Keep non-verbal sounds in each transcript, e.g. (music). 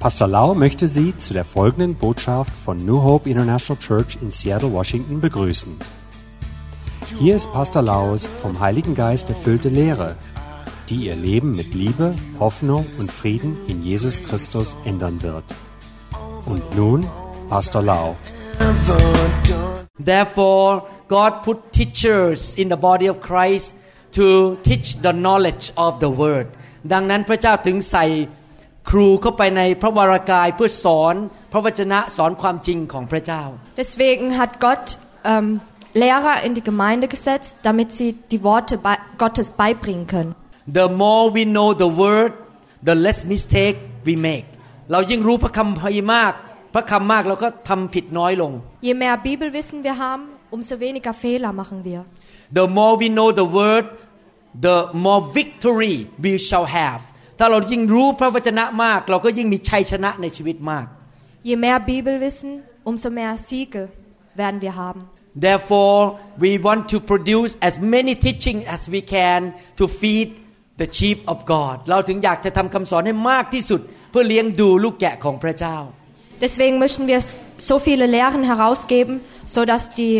Pastor Lau möchte Sie zu der folgenden Botschaft von New Hope International Church in Seattle, Washington begrüßen. Hier ist Pastor Laus vom Heiligen Geist erfüllte Lehre, die Ihr Leben mit Liebe, Hoffnung und Frieden in Jesus Christus ändern wird. Und nun Pastor Lau. Therefore, God put teachers in the body of Christ to teach the knowledge of the word ดังนั้นพระเจ้าถึงใส่ ครูเข้าไปในพระวรากายเพื่อสอนพระวจนะสอนความจริงของพระเจ้า Deswegen hat Gott ähm, Lehrer in die Gemeinde gesetzt, damit sie die Worte bei Gottes beibringen können. The more we know the word the less mistake we make เรายิ่งรู้พระคัมภีร์มาก พระคำมากเราก็ทำผิดน้อยลง Je mehr Bibelwissen wir haben, umso weniger Fehler machen wir. The more we know the word the more victory we shall have ถ้าเรายิ่งรู้พระวจนะมาก เราก็ยิ่งมีชัยชนะในชีวิตมาก Je mehr Bibelwissen, umso mehr Siege werden wir haben. Therefore we want to produce as many teaching as we can to feed the sheep of God เราถึงอยากจะทำคำสอนให้มากที่สุด เพื่อเลี้ยงดูลูกแกะของพระเจ้า Deswegen möchten wir so viele Lehren herausgeben, sodass die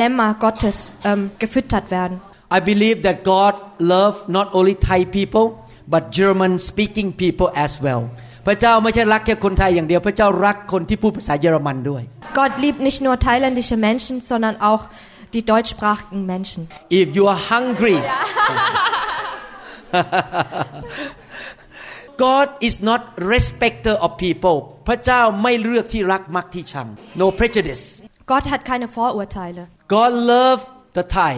Lämmer Gottes ähm, gefüttert werden. I believe that God love not only Thai people but German speaking people as well พระเจ้าไม่ใช่รักแค่คนไทยอย่างเดียว พระเจ้ารักคนที่พูดภาษาเยอรมันด้วย Gott liebt nicht nur thailändische Menschen, sondern auch die deutschsprachigen Menschen. If you are hungry (laughs) God is not respecter of people พระเจ้าไม่เลือกที่รักมักที่ชัง no prejudice Gott hat keine Vorurteile. God love the Thai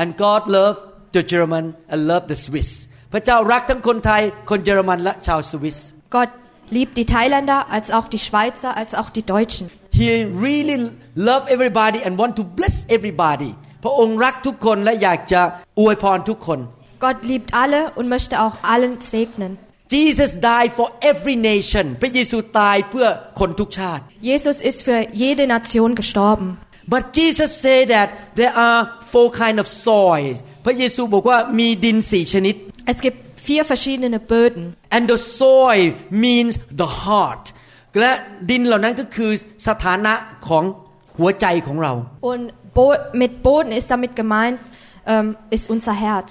and God love the German and love the Swiss พระเจ้ารักทั้งคนไทย คนเยอรมันและชาวสวิส Gott liebt die Thailänder als auch die Schweizer als auch die Deutschen. He really love everybody and want to bless everybody พระองค์รักทุกคนและอยากจะอวยพรทุกคน Gott liebt alle und möchte auch allen segnen. Jesus died for every nation พระเยซูตายเพื่อคนทุกชาติ Jesus ist für jede Nation gestorben. But Jesus said that there are four kind of soil พระเยซูบอกว่ามีดินสี่ชนิด Es gibt vier verschiedene Böden. and the soil means the heart และดินเหล่านั้นก็คือสถานะของหัวใจของเรา Und Bo mit Boden ist damit gemeint, ähm, ist unser Herz.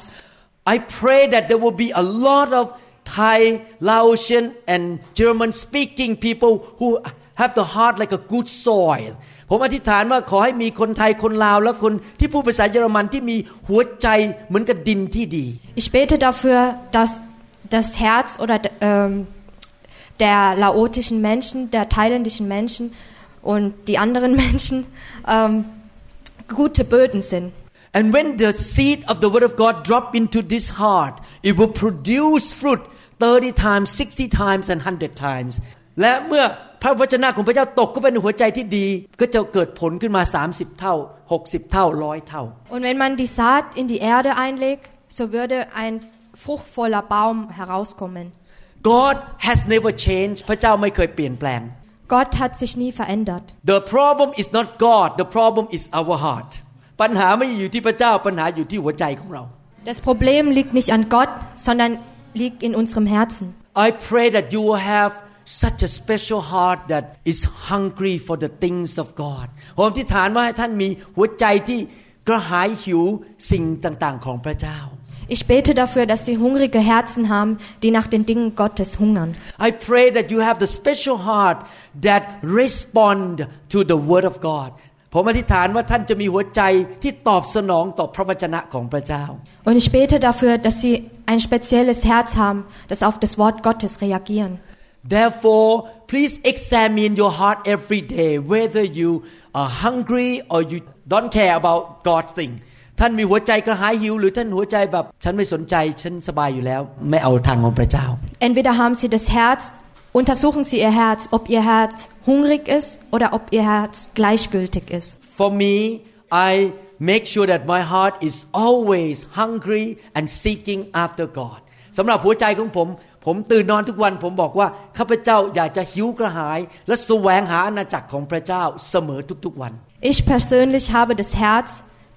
I pray that there will be a lot of Thai, Laotian and German speaking people who have the heart like a good soil ผมอธิษฐานว่าขอให้มีคนไทยคนลาวและคนที่พูดภาษาเยอรมันที่มีหัวใจเหมือนกับดินที่ดี Ich bete dafür, dass das Herz oder ähm, der laotischen Menschen, der thailändischen Menschen und die anderen (laughs) Menschen ähm, gute Böden sind. And when the seed of the word of God drop into this heart, it will produce fruit 30 times, 60 times and 100 times และเมื่อ พระวจนะของพระเจ้าตกเข้าไปในหัวใจที่ดี ก็จะเกิดผลขึ้นมา 30 เท่า 60 เท่าร้อยเท่า Und wenn man die Saat in die Erde einlegt, so würde ein fruchtvoller Baum herauskommen. God has never changed พระเจ้าไม่เคยเปลี่ยนแปลง Gott hat sich nie verändert. The problem is not God the problem is our heart ปัญหาไม่ได้อยู่ที่พระเจ้าปัญหาอยู่ที่หัวใจของเรา Das Problem liegt nicht an Gott, sondern liegt in unserem Herzen. I pray that you will have such a special heart that is hungry for the things of God ผมอธิษฐานว่าให้ท่านมีหัวใจที่กระหายหิวสิ่งต่างๆของพระเจ้า Ich bete dafür, dass sie hungrige Herzen haben, die nach den Dingen Gottes hungern. I pray that you have the special heart that respond to the word of God ผมอธิษฐานว่าท่านจะมีหัวใจที่ตอบสนองต่อพระวจนะของพระเจ้า Und ich bete dafür, dass sie ein spezielles Herz haben, das auf das Wort Gottes reagieren. Therefore, please examine your heart every day whether you are hungry or you don't care about God's thing ท่านมีหัวใจกระหายหิวหรือท่านหัวใจแบบ ฉันไม่สนใจฉันสบายอยู่แล้ว ไม่เอาทางของพระเจ้า Entweder haben sie das Herz, untersuchen sie ihr Herz, ob ihr Herz hungrig ist oder ob ihr Herz gleichgültig ist. For me I make sure that my heart is always hungry and seeking after God สำหรับหัวใจของผม ผมตื่นนอนทุกวันผมบอกว่าข้าพเจ้าอยากจะหิวกระหาย และแสวงหาอาณาจักรของพระเจ้าเสมอทุกๆวัน Ich persönlich habe das Herz,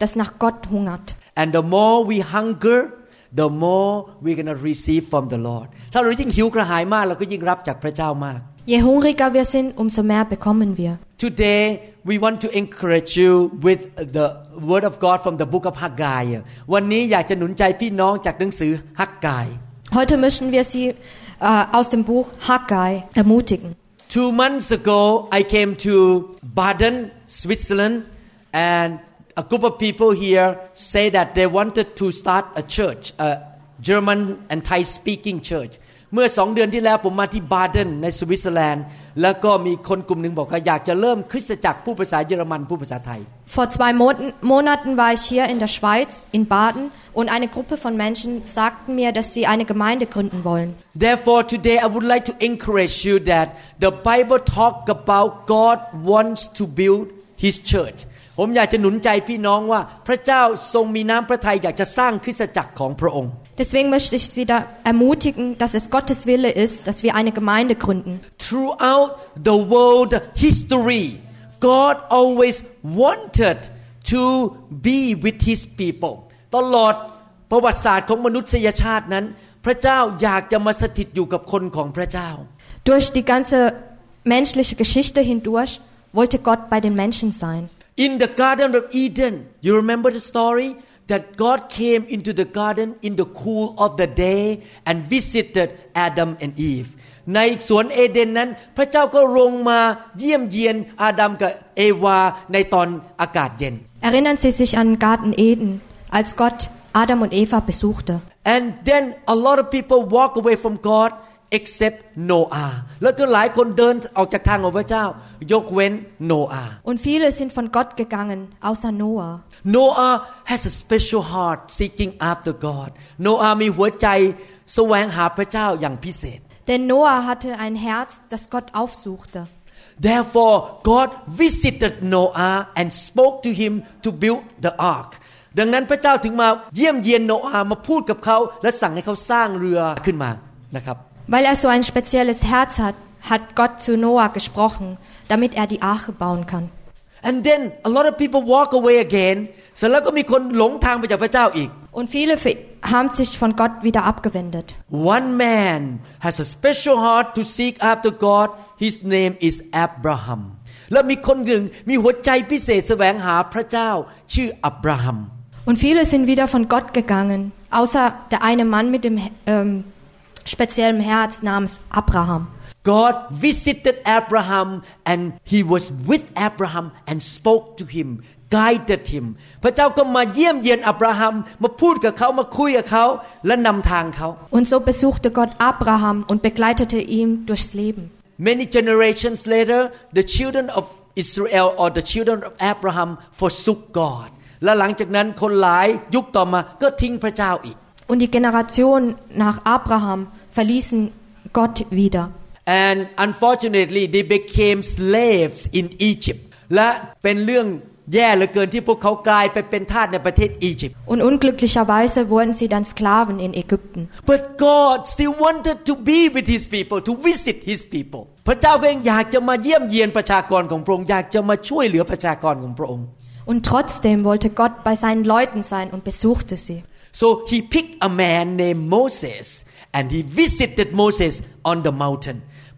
das nach Gott hungert. And the more we hunger, the more we're gonna receive from the Lord ถ้าเรายิ่งหิวกระหายมากเราก็ยิ่งรับจากพระเจ้ามาก Je hungriger wir sind, umso mehr bekommen wir. Today, we want to encourage you with the word of God from the book of Haggai. วันนี้อยากจะหนุนใจพี่น้องจากหนังสือฮักกาย Heute möchten wir Sie äh, aus dem Buch Haggai ermutigen. Two months ago, I came to Baden, Switzerland, and a group of people here say that they wanted to start a church, a German and Thai speaking church. เมื่อสองเดือนที่แล้วผมมาที่บาเดนในสวิตเซอร์แลนด์แล้วก็มีคนกลุ่มหนึ่งบอกว่าอยากจะเริ่มคริสตจักรผู้ภาษา є รมันผู้ภาษาไทย Vor zwei Monaten, Monaten war ich hier in der Schweiz, in Baden, und eine Gruppe von Menschen sagten mir, dass sie eine Gemeinde gründen wollen. Therefore, today I would like to encourage you that the Bible talk about God wants to build His church. ผมอยากจะหนุนใจพี่น้องว่าพระเจ้าทรงมีน้ำพระทัยอยากจะสร้างคริสตจักรของพระองค์ Deswegen möchte ich Sie da ermutigen, dass es Gottes Wille ist, dass wir eine Gemeinde gründen. Throughout the world history, God always wanted to be with His people. ตลอดประวัติศาสตร์ของมนุษยชาตินั้น พระเจ้าอยากจะมาสถิตอยู่กับคนของพระเจ้า Durch die ganze menschliche Geschichte hindurch wollte Gott bei den Menschen sein. In the Garden of Eden, you remember the story that God came into the garden in the cool of the day and visited Adam and Eve. ในสวนเอเดนนั้น พระเจ้าก็ลงมาเยี่ยมเยียนอาดัมกับเอวาในตอนอากาศเย็น Erinnern Sie sich an den Garten Eden, als Gott Adam und Eva besuchte. And then a lot of people walk away from God except Noah แล้วก็หลายคนเดินออกจากทางของพระเจ้า ยกเว้นโนอาห์ Und viele sind von Gott gegangen, außer Noah. Noah has a special heart seeking after God โนอาห์มีหัวใจแสวงหาพระเจ้าอย่างพิเศษ Denn Noah hatte ein Herz, das Gott aufsuchte. Therefore God visited Noah and spoke to him to build the ark ดังนั้นพระเจ้าถึงมาเยี่ยมเยียนโนอาห์มาพูดกับเขา และสั่งให้เขาสร้างเรือขึ้นมานะครับ Weil er so ein spezielles Herz hat, hat Gott zu Noah gesprochen, damit er die Arche bauen kann. And then a lot of people walk away again เสร็จแล้วก็มีคนหลงทางไปจากพระเจ้าอีก Und viele fe- haben sich von Gott wieder abgewendet. One man has a special heart to seek after God his name is Abraham แล้วมีคนหนึ่งมีหัวใจพิเศษแสวงหาพระเจ้าชื่ออับราฮัม Und viele sind wieder von Gott gegangen, außer der eine Mann mit dem ähm, speziellen Herz namens Abraham. God visited Abraham and he was with Abraham and spoke to him guided him พระเจ้าก็มาเยี่ยมเยียนอับราฮัมมาพูดกับเขามาคุยกับเขาและนำทางเขา Und so besuchte Gott Abraham und begleitete ihn durchs Leben. Many generations later the children of Israel or the children of Abraham forsook God และหลังจากนั้นคนหลายยุคต่อมาก็ทิ้งพระเจ้าอีก Und die Generationen nach Abraham verließen Gott wieder. and unfortunately they became slaves in Egypt และเป็นเรื่องแย่เหลือเกินที่พวกเขากลายไปเป็นทาสในประเทศอียิปต์ Und unglücklicherweise wurden sie dann Sklaven in Ägypten. But God still wanted to be with His people to visit His people พระเจ้าก็ยังอยากจะมาเยี่ยมเยียนประชากรของพระองค์อยากจะมาช่วยเหลือประชากรของพระองค์ Und trotzdem wollte Gott bei seinen Leuten sein und besuchte sie. So he picked a man named Moses and he visited Moses on the mountain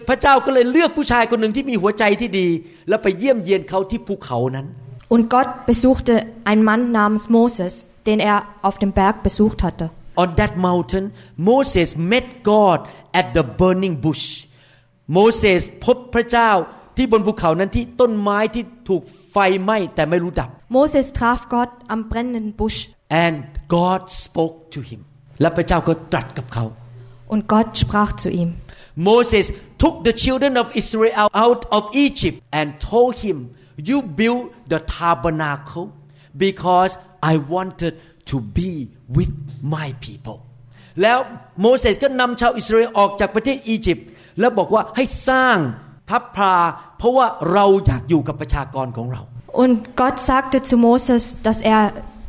พระเจ้าก็เลยเลือกผู้ชายคนหนึ่งที่มีหัวใจที่ดี แล้วไปเยี่ยมเยียนเขาที่ภูเขานั้น Und Gott besuchte einen Mann namens Moses, den er auf dem Berg besucht hatte. On that mountain Moses met God at the burning bush Moses พบพระเจ้าที่บนภูเขานั้นที่ต้นไม้ที่ถูกไฟไหม้แต่ไม่รู้ดับ Moses traf Gott am brennenden Busch and God spoke to him และพระเจ้าก็ตรัสกับเขา und Gott sprach zu ihm. Moses took the children of Israel out of Egypt and told him you build the tabernacle because I wanted to be with my people แล้วโมเสสก็นำชาวอิสราเอลออกจากประเทศอียิปต์แล้วบอกว่าให้สร้างพระพราเพราะว่าเราอยากอยู่กับประชากรของเรา Und Gott sagte zu Moses, dass er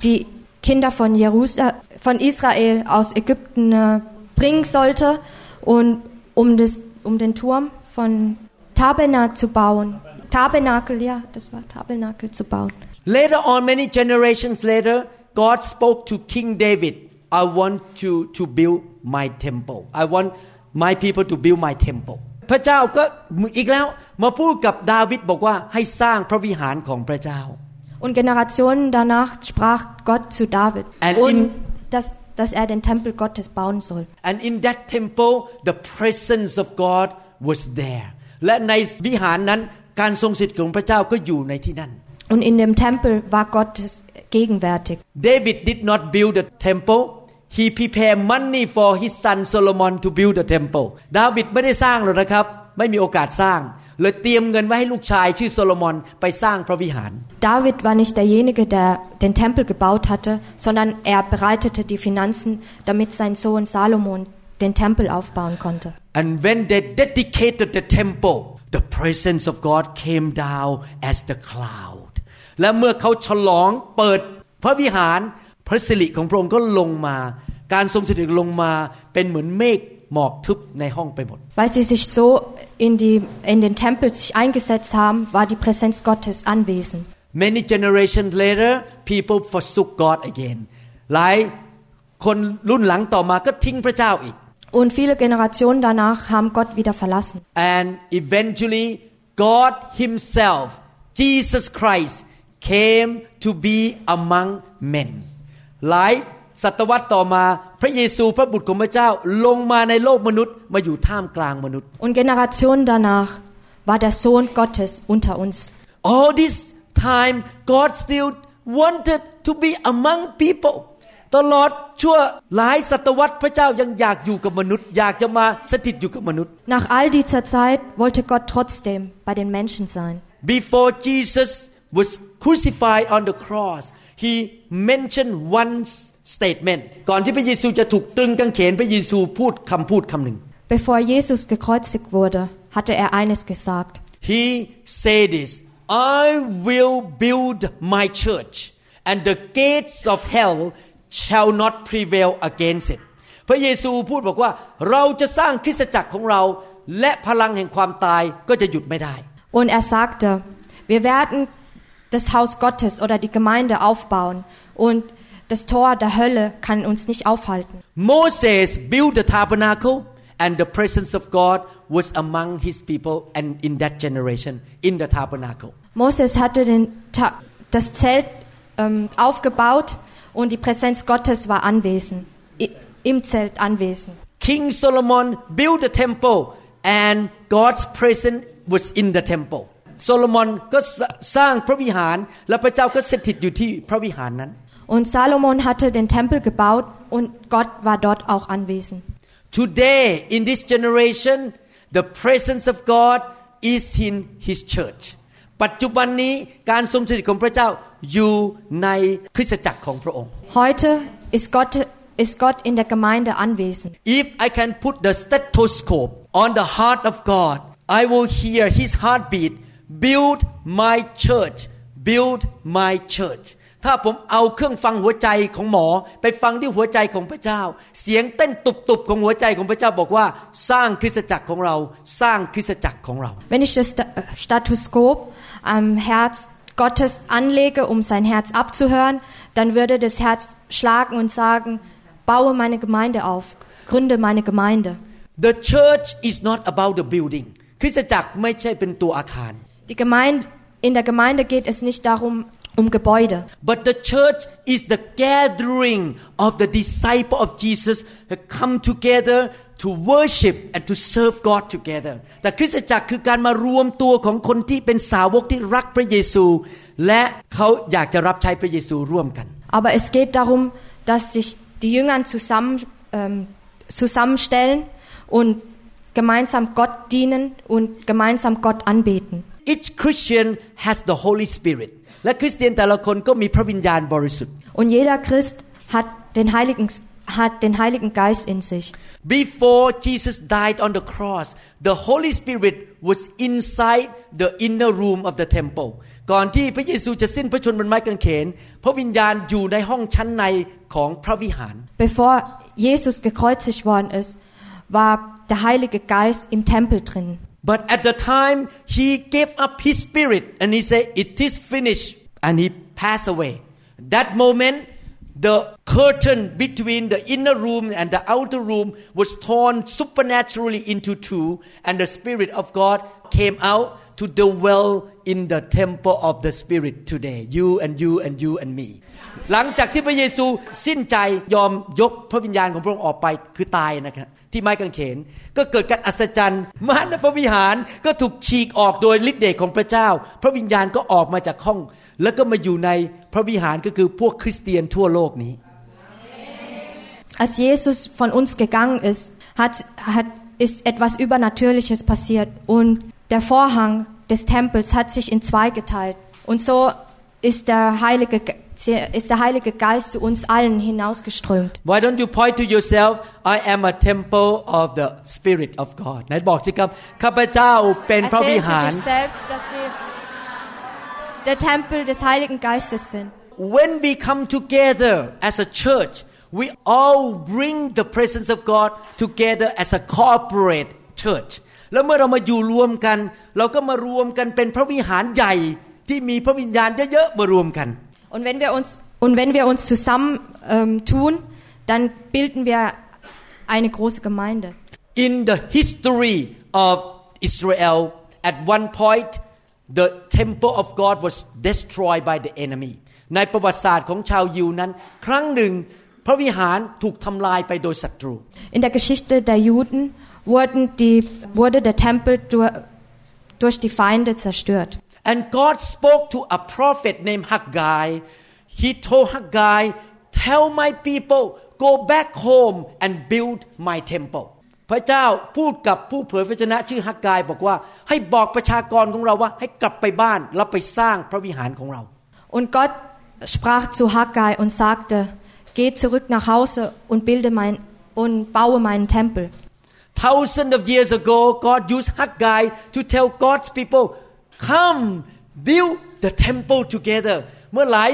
die Kinder von, Jerusal von Israel aus Ägypten äh, bringen sollte, und um, das, um den Turm von Tabernakel zu bauen. Tabernakel, ja, das war Tabernakel zu bauen. Later on, many generations later, God spoke to King David. I want to, to build my temple. I want my people to build my temple. พระเจ้าก็อีกแล้วมาพูดกับดาวิดบอกว่าให้สร้างพระวิหารของพระเจ้า Und Generationen danach sprach Gott zu David, And und in- dass, dass er den Tempel Gottes bauen soll. and in that temple the presence of God was there และในวิหารนั้นการทรงสิทธิ์ของพระเจ้าก็อยู่ในที่นั่น Und in dem Tempel war Gottes gegenwärtig. David did not build the temple he prepared money for his son Solomon to build the temple ดาวิดไม่ได้สร้างหรอกนะครับ ไม่มีโอกาสสร้าง เลยเตรียมเงินไว้ให้ลูกชายชื่อโซโลมอนไปสร้างพระวิหาร David war nicht derjenige, der den Tempel gebaut hatte, sondern er bereitete die Finanzen, damit sein Sohn Salomon den Tempel aufbauen konnte. And when they dedicated the temple, the presence of God came down as the cloud. และเมื่อเขาฉลองเปิดพระวิหารพระสิริของพระองค์ก็ลงมา การทรงสิริลงมาเป็นเหมือนเมฆ หมอกทึบในห้องไปหมด Weil sie sich so in, die, in den Tempel sich eingesetzt haben, war die Präsenz Gottes anwesend. Many generations later people forsook God again หลายคนรุ่นหลังต่อมาก็ทิ้งพระเจ้าอีก Und viele Generationen danach haben Gott wieder verlassen. and eventually God himself Jesus Christ came to be among men หลาย ศตวรรษต่อมาพระเยซูพระบุตรของพระเจ้าลงมาในโลกมนุษย์มาอยู่ท่ามกลางมนุษย์ Und Generationen danach war der Sohn Gottes unter uns. all this time God still wanted to be among people ตลอดชั่วหลายศตวรรษพระเจ้ายังอยากอยู่กับมนุษย์อยากจะมาสถิตอยู่กับมนุษย์ Nach all dieser Zeit wollte Gott trotzdem bei den Menschen sein. Before Jesus was crucified on the cross, he mentioned one statement. ก่อนที่พระเยซูจะถูกตรึงกางเขนพระเยซูพูดคำพูดคำหนึ่ง Bevor Jesus gekreuzigt wurde, hatte er eines gesagt. He said this, I will build my church and the gates of hell shall not prevail against it พระเยซูพูดบอกว่า เราจะสร้างคริสตจักรของเรา และพลังแห่งความตายก็จะหยุดไม่ได้ Und er sagte, wir werden das Haus Gottes oder die Gemeinde aufbauen und das Tor der Hölle kann uns nicht aufhalten. Moses built the tabernacle and the presence of God was among his people and in that generation in the tabernacle. Moses hatte Ta das Zelt ähm, aufgebaut und die Präsenz Gottes war anwesend, im Zelt anwesend. King Solomon built the temple and God's presence was in the temple. โซโลมอนก็สสร้างพระวิหารและพระเจ้าก็สถิตอยู่ที่พระวิหารนั้น Und Salomon hatte den Tempel gebaut und Gott war dort auch anwesend. Today in this generation the presence of God is in his church ปัจจุบันนี้การทรงสถิตของพระเจ้าอยู่ในคริสตจักรของพระองค์ Heute ist Gott, ist Gott in der Gemeinde anwesend. If I can put the stethoscope on the heart of God, I will hear His heartbeat. Build my church. Build my church. ถ้าผมเอาเครื่องฟังหัวใจของหมอ ไปฟังที่หัวใจของพระเจ้า เสียงเต้นตุบๆของหัวใจของพระเจ้าบอกว่าสร้างคริสตจักรของเราสร้างคริสตจักรของเรา Wenn ich das Sta- Statoskop am Herz Gottes anlege, um sein Herz abzuhören, dann würde das Herz schlagen und sagen, baue meine Gemeinde auf, gründe meine Gemeinde. The church is not about the building คริสตจักรไม่ใช่เป็นตัวอาคาร Die Gemeinde, in der Gemeinde geht es nicht darum, um Gebäude. But the church is the gathering of the disciple of Jesus that come together to worship and to serve God together แต่คริสตจักรคือการมารวมตัวของคนที่เป็นสาวกที่รักพระเยซู และเขาอยากจะรับใช้พระเยซูร่วมกัน Aber es geht darum, dass sich die Jünger zusammen, ähm, zusammenstellen und gemeinsam Gott dienen und gemeinsam Gott anbeten. Each Christian has the Holy Spirit และคริสเตียนแต่ละคนก็มีพระวิญญาณบริสุทธิ์ Und jeder Christ hat den Heiligen, hat den Heiligen Geist in sich. Before Jesus died on the cross, the Holy Spirit was inside the inner room of the temple. ก่อนที่พระเยซูจะสิ้นพระชนม์บนไม้กางเขน พระวิญญาณอยู่ในห้องชั้นในของพระวิหาร Bevor Jesus gekreuzigt worden ist, war der Heilige Geist im Tempel drin. But at the time he gave up his spirit and he said it is finished and he passed away. That moment the curtain between the inner room and the outer room was torn supernaturally into two and the spirit of God came out to dwell in the temple of the spirit today you and you and you and me หลังจากที่พระเยซูสิ้นใจยอมยกพระวิญญาณของพระองค์ออกไปคือตายนะครับ ที่ไม้กางเขน ก็เกิดการอัศจรรย์มารพระวิหารก็ถูกฉีกออกโดยฤทธิ์เดชของพระเจ้า พระวิญญาณก็ออกมาจากห้อง แล้วก็มาอยู่ในพระวิหารก็คือพวกคริสเตียนทั่วโลกนี้ Als Jesus von uns gegangen ist, hat, hat, ist etwas Übernatürliches passiert und der Vorhang des Tempels hat sich in zwei geteilt. Und so ist der heilige ist der Heilige Geist zu uns allen hinausgeströmt. Why don't you point to yourself I am a temple of the Spirit of God ไหนบอกสิครับข้าพเจ้าเป็นพระวิ Erzählen หาร Sie sich selbst, dass Sie der Tempel des Heiligen Geistes sind. when we come together as a church we all bring the presence of God together as a corporate church แล้วเมื่อเรามาอยู่รวมกัน เราก็มารวมกันเป็นพระวิหารใหญ่ ที่มีพระวิญญาณเยอะๆมารวมกัน Und wenn wir uns, und wenn wir uns zusammen ähm, tun, dann bilden wir eine große Gemeinde. in the history of Israel at one point the temple of God was destroyed by the enemy ในประวัติศาสตร์ของชาวยิวนั้น ครั้งหนึ่งพระวิหารถูกทำลายไปโดยศัตรู In der Geschichte der Juden wurden die, wurde der Tempel durch, durch die Feinde zerstört. and God spoke to a prophet named Haggai he told Haggai tell my people go back home and build my temple พระเจ้าพูดกับผู้เผยพระชนะชื่อฮักกายบอกว่าให้บอกประชากรของเราว่าให้กลับไปบ้านแล้วไปสร้างพระวิหารของเรา Und Gott sprach zu Haggai und sagte, geh zurück nach Hause und bilde mein, und baue meinen Tempel. Thousands of years ago, God used Haggai to tell God's people, come build the temple together. เมื่อหลาย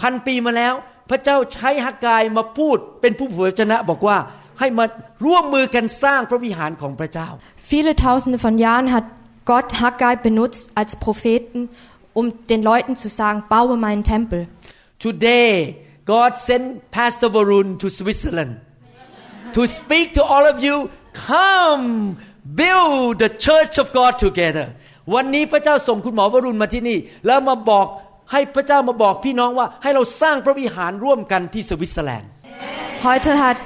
พันปีมาแล้ว พระเจ้าใช้ฮักกายมาพูดเป็นผู้เผยพระชนะบอกว่าให้มาร่วมมือกันสร้างพระวิหารของพระเจ้า Viele tausende von Jahren hat Gott Haggai benutzt als Propheten, um den Leuten zu sagen, baue meinen Tempel. Today, God sent Pastor Varun to Switzerland to speak to all of you. Come build the church of God together. วันนี้พระเจ้าส่งคุณหมอวรุณมาที่นี่ แล้วมาบอกให้พระเจ้ามาบอกพี่น้องว่าให้เราสร้างพระวิหารร่วมกันที่สวิตเซอร์แลนด์ Heute hat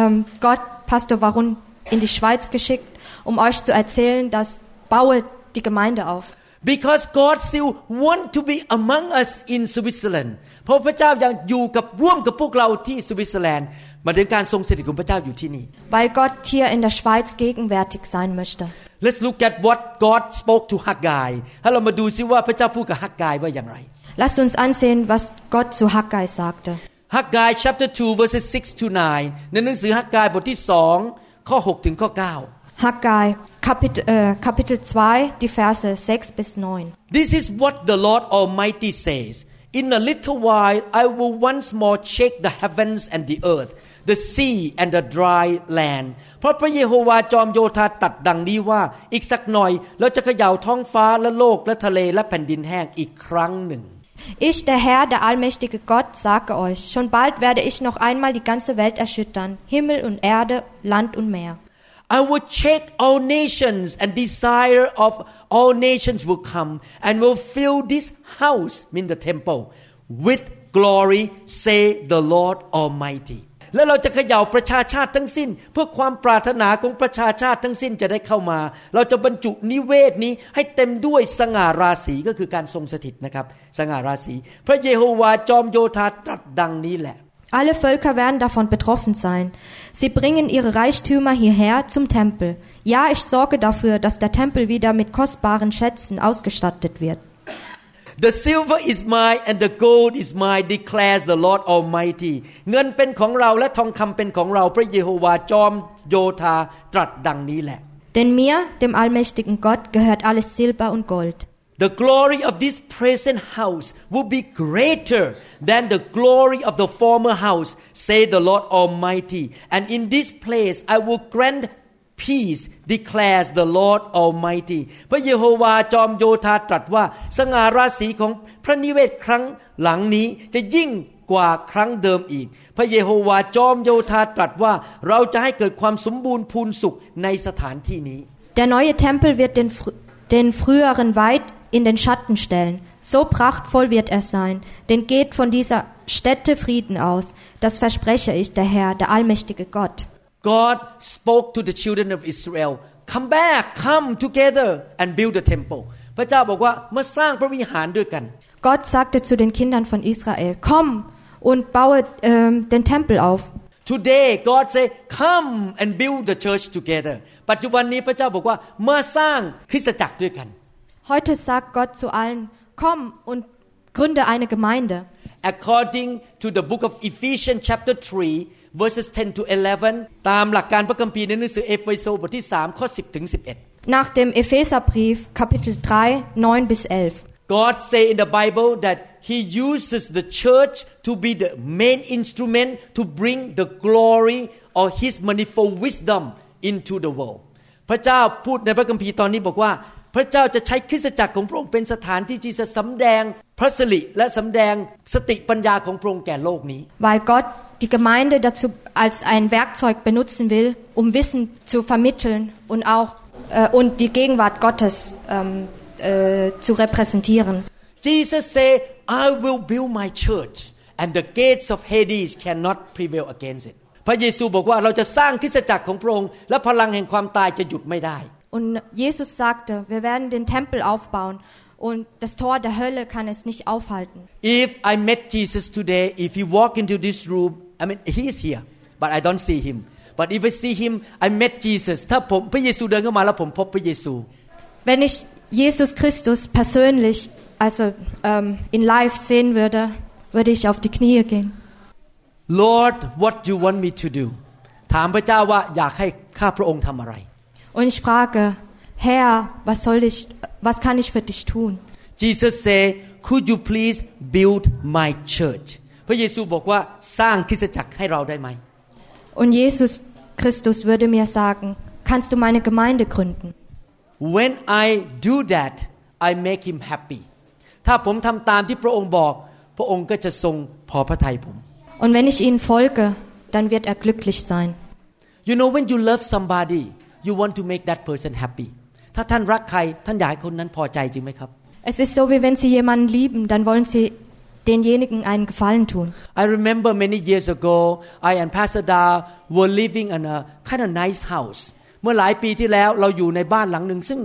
ähm, Gott Pastor Warun in die Schweiz geschickt, um euch zu erzählen, dass baue die Gemeinde auf. because God still want to be among us in Switzerland เพราะพระเจ้ายังอยู่กับร่วมกับพวกเราที่สวิตเซอร์แลนด์ห มายถึงการทรงสถิตของพระเจ้าอยู่ที่นี่ weil Gott hier in der Schweiz gegenwärtig sein möchte. Let's look at what God spoke to Haggai ให้เรามาดูซิว่าพระเจ้าพูดกับฮักกายว่าอย่างไร Lasst uns ansehen, was Gott zu Haggai sagte. Haggai chapter 2 verses 6 to 9 ในหนังสือฮักกายบทที่2ข้อ6ถึงข้อ9 Haggai, Kapitel, äh, Kapitel 2, die Verse 6 bis 9. This is what the Lord Almighty says In a little while I will once more shake the heavens and the earth the sea and the dry land เพราะพระเยโฮวาจอมโยธาตรัดดังนี้ว่า อีกสักหน่อยเราจะเขย่าท้องฟ้าและโลกและทะเลและแผ่นดินแห้งอีกครั้งหนึ่ง Ich, der Herr, der allmächtige Gott, sage euch, schon bald werde ich noch einmal die ganze Welt erschüttern, Himmel und Erde, Land und Meer. I will check all nations and desire of all nations will come and will fill this house, mean the temple, with glory, say the Lord Almighty. แล้วเราจะเขย่าประชาชาติทั้งสิ้น เพื่อความปรารถนาของประชาชาติทั้งสิ้นจะได้เข้ามา เราจะบรรจุนิเวศนี้ให้เต็มด้วยสง่าราศีก็คือการทรงสถิตนะครับ สง่าราศีพระเยโฮวาจอมโยธาตรัสดังนี้แหละ Alle Völker werden davon betroffen sein. Sie bringen ihre Reichtümer hierher zum Tempel. Ja, ich sorge dafür, dass der Tempel wieder mit kostbaren Schätzen ausgestattet wird. The silver is mine and the gold is mine declares the Lord Almighty เงินเป็นของเราและทองคำเป็นของเราพระเยโฮวาจอมโยธาตรัสดังนี้แหละ Denn mir, dem allmächtigen Gott, gehört alles Silber und Gold. The glory of this present house will be greater than the glory of the former house, say the Lord Almighty. And in this place I will grant peace, declares the Lord Almighty. พระเยโฮวาจอมโยธาตรัสว่า สง่าราศีของพระนิเวศครั้งหลังนี้จะยิ่ง กว่าครั้งเดิมอีก พระเยโฮวาจอมโยธาตรัสว่าเราจะให้เกิดความสมบูรณ์พูนสุขในสถานที่นี้ Der neue Tempel wird den, fr- den früheren weit in den Schatten stellen. So prachtvoll wird er sein, denn geht von dieser Stätte Frieden aus. Das verspreche ich, der Herr, der allmächtige Gott. God spoke to the children of Israel come back come together and build the temple พระเจ้าบอกว่ามาสร้างพระวิหารด้วยกัน Gott sagte zu den Kindern von Israel, komm und baue ähm, den Tempel auf. Today God say come and build the church together ปัจจุบันนี้พระเจ้าบอกว่ามาสร้างคริสตจักรด้วยกัน Heute sagt Gott zu allen, komm und gründe eine Gemeinde. according to the book of Ephesians chapter 3 verses 10 to 11 ตามหลักการพระคัมภีร์ในหนังสือเอเฟโซบทที่3ข้อ10ถึง11 Nach dem Epheserbrief Kapitel 3, 9 bis 11. God say in the Bible that He uses the church to be the main instrument to bring the glory or His manifold wisdom into the world พระเจ้าพูดในพระคัมภีร์ตอนนี้บอกว่า พระเจ้าจะใช้คริสตจักรของพระองค์เป็นสถานที่ที่จะสำแดงพระสิริและสำแดงสติปัญญาของพระองค์แก่โลกนี้ Weil Gott die Gemeinde dazu als ein Werkzeug benutzen will, um Wissen zu vermitteln und auch äh, und die Gegenwart Gottes ähm, äh, zu repräsentieren. Jesus say I will build my church and the gates of Hades cannot prevail against it พระเยซูบอกว่าเราจะสร้างคริสตจักรของพระองค์และพลังแห่งความตายจะหยุดไม่ได้ Und Jesus sagte, wir werden den Tempel aufbauen und das Tor der Hölle kann es nicht aufhalten. If I met Jesus today, if he walk into this room, I mean he is here, but I don't see him. But if I see him, I met Jesus. ถ้าผมพระเยซูเดินเข้ามาแล้วผมพบพระเยซู Wenn ich Jesus Christus persönlich, also ähm, in live sehen würde, würde ich auf die Knie gehen. Lord what you want me to do ถามพระเจ้าว่าอยากให้ข้าพระองค์ทำอะไร Und ich frage, Herr, was soll ich, was kann ich für dich tun? Jesus say could you please build my church พระเยซูบอกว่าสร้างคริสตจักรให้เราได้ไหม Und Jesus Christus würde mir sagen, kannst du meine Gemeinde gründen? When I do that I make him happy ถ้าผมทำตามที่พระองค์บอก พระองค์ก็จะทรงพอพระทัยผม Und wenn ich ihnen folge, dann wird er glücklich sein. You know when you love somebody you want to make that person happy ถ้าท่านรักใคร ท่านอยากให้คนนั้นพอใจจริงไหมครับ Es ist so, wie wenn sie jemanden lieben, dann wollen sie denjenigen einen Gefallen tun. I remember many years ago I and Pastor Da were living in a kind of nice house เมื่อหลายปีที่แล้วเราอยู่ในบ้านหลังหนึ่งซึ่ง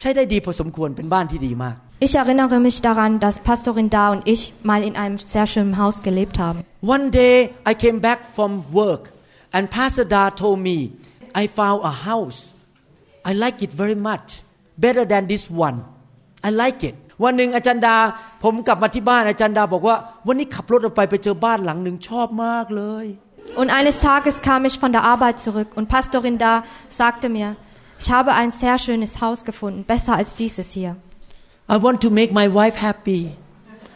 ใช้ได้ดีพอสมควรเป็นบ้านที่ดีมาก Ich erinnere mich daran, dass Pastorin Da und ich mal in einem sehr schönen Haus gelebt haben. One day I came back from work and Pastor Da told me I found a house I like it very much better than this one I like it วันหนึ่งอาจารย์ดา ผมกลับมาที่บ้านอาจารย์ดาบอกว่า วันนี้ขับรถออกไปไปเจอบ้านหลังหนึ่งชอบมากเลย Und eines Tages kam ich von der Arbeit zurück und Pastorin Da sagte mir, ich habe ein sehr schönes Haus gefunden, besser als dieses hier. I want to make my wife happy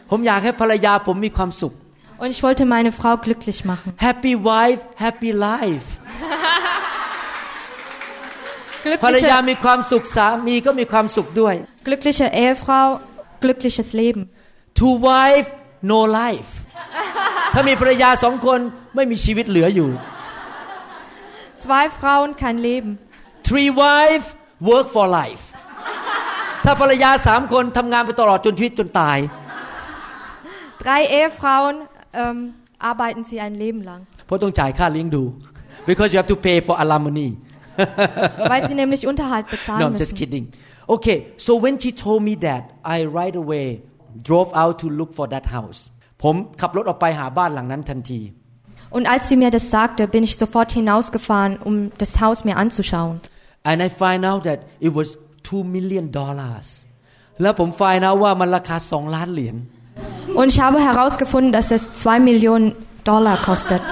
ผมอยากให้ภรรยาผมมีความสุข Und ich wollte meine Frau glücklich machen. Happy wife happy life (laughs) ภรรยา Glückliche, มีความสุขสามีก็มีความสุขด้วย glückliche Ehefrau, glückliches Leben. Two wife no life ถ้ามีภรรยาสองคนไม่มีชีวิตเหลืออยู่ Zwei Frauen, kein Leben. Three wife work for life ถ้าภรรยาสามคนทำงานไปตลอดจนชีวิตจนตาย Drei Ehefrauen ähm, arbeiten sie ein Leben lang, เพราะต้องจ่ายค่าเลี้ยงดู because you have to pay for alimony (laughs) weil sie nämlich Unterhalt no bezahlen I'm just müssen. kidding okay so when she told me that I right away drove out to look for that house ผมขับรถออกไปหาบ้านหลังนั้นทันที Und als sie mir das sagte, bin ich sofort hinausgefahren, um das Haus mir anzuschauen. and I find out that it was two million dollars แล้วผม find out ว่ามันราคาสองล้านเหรียญ Und ich habe herausgefunden, dass es zwei Millionen Dollar kostet. (laughs)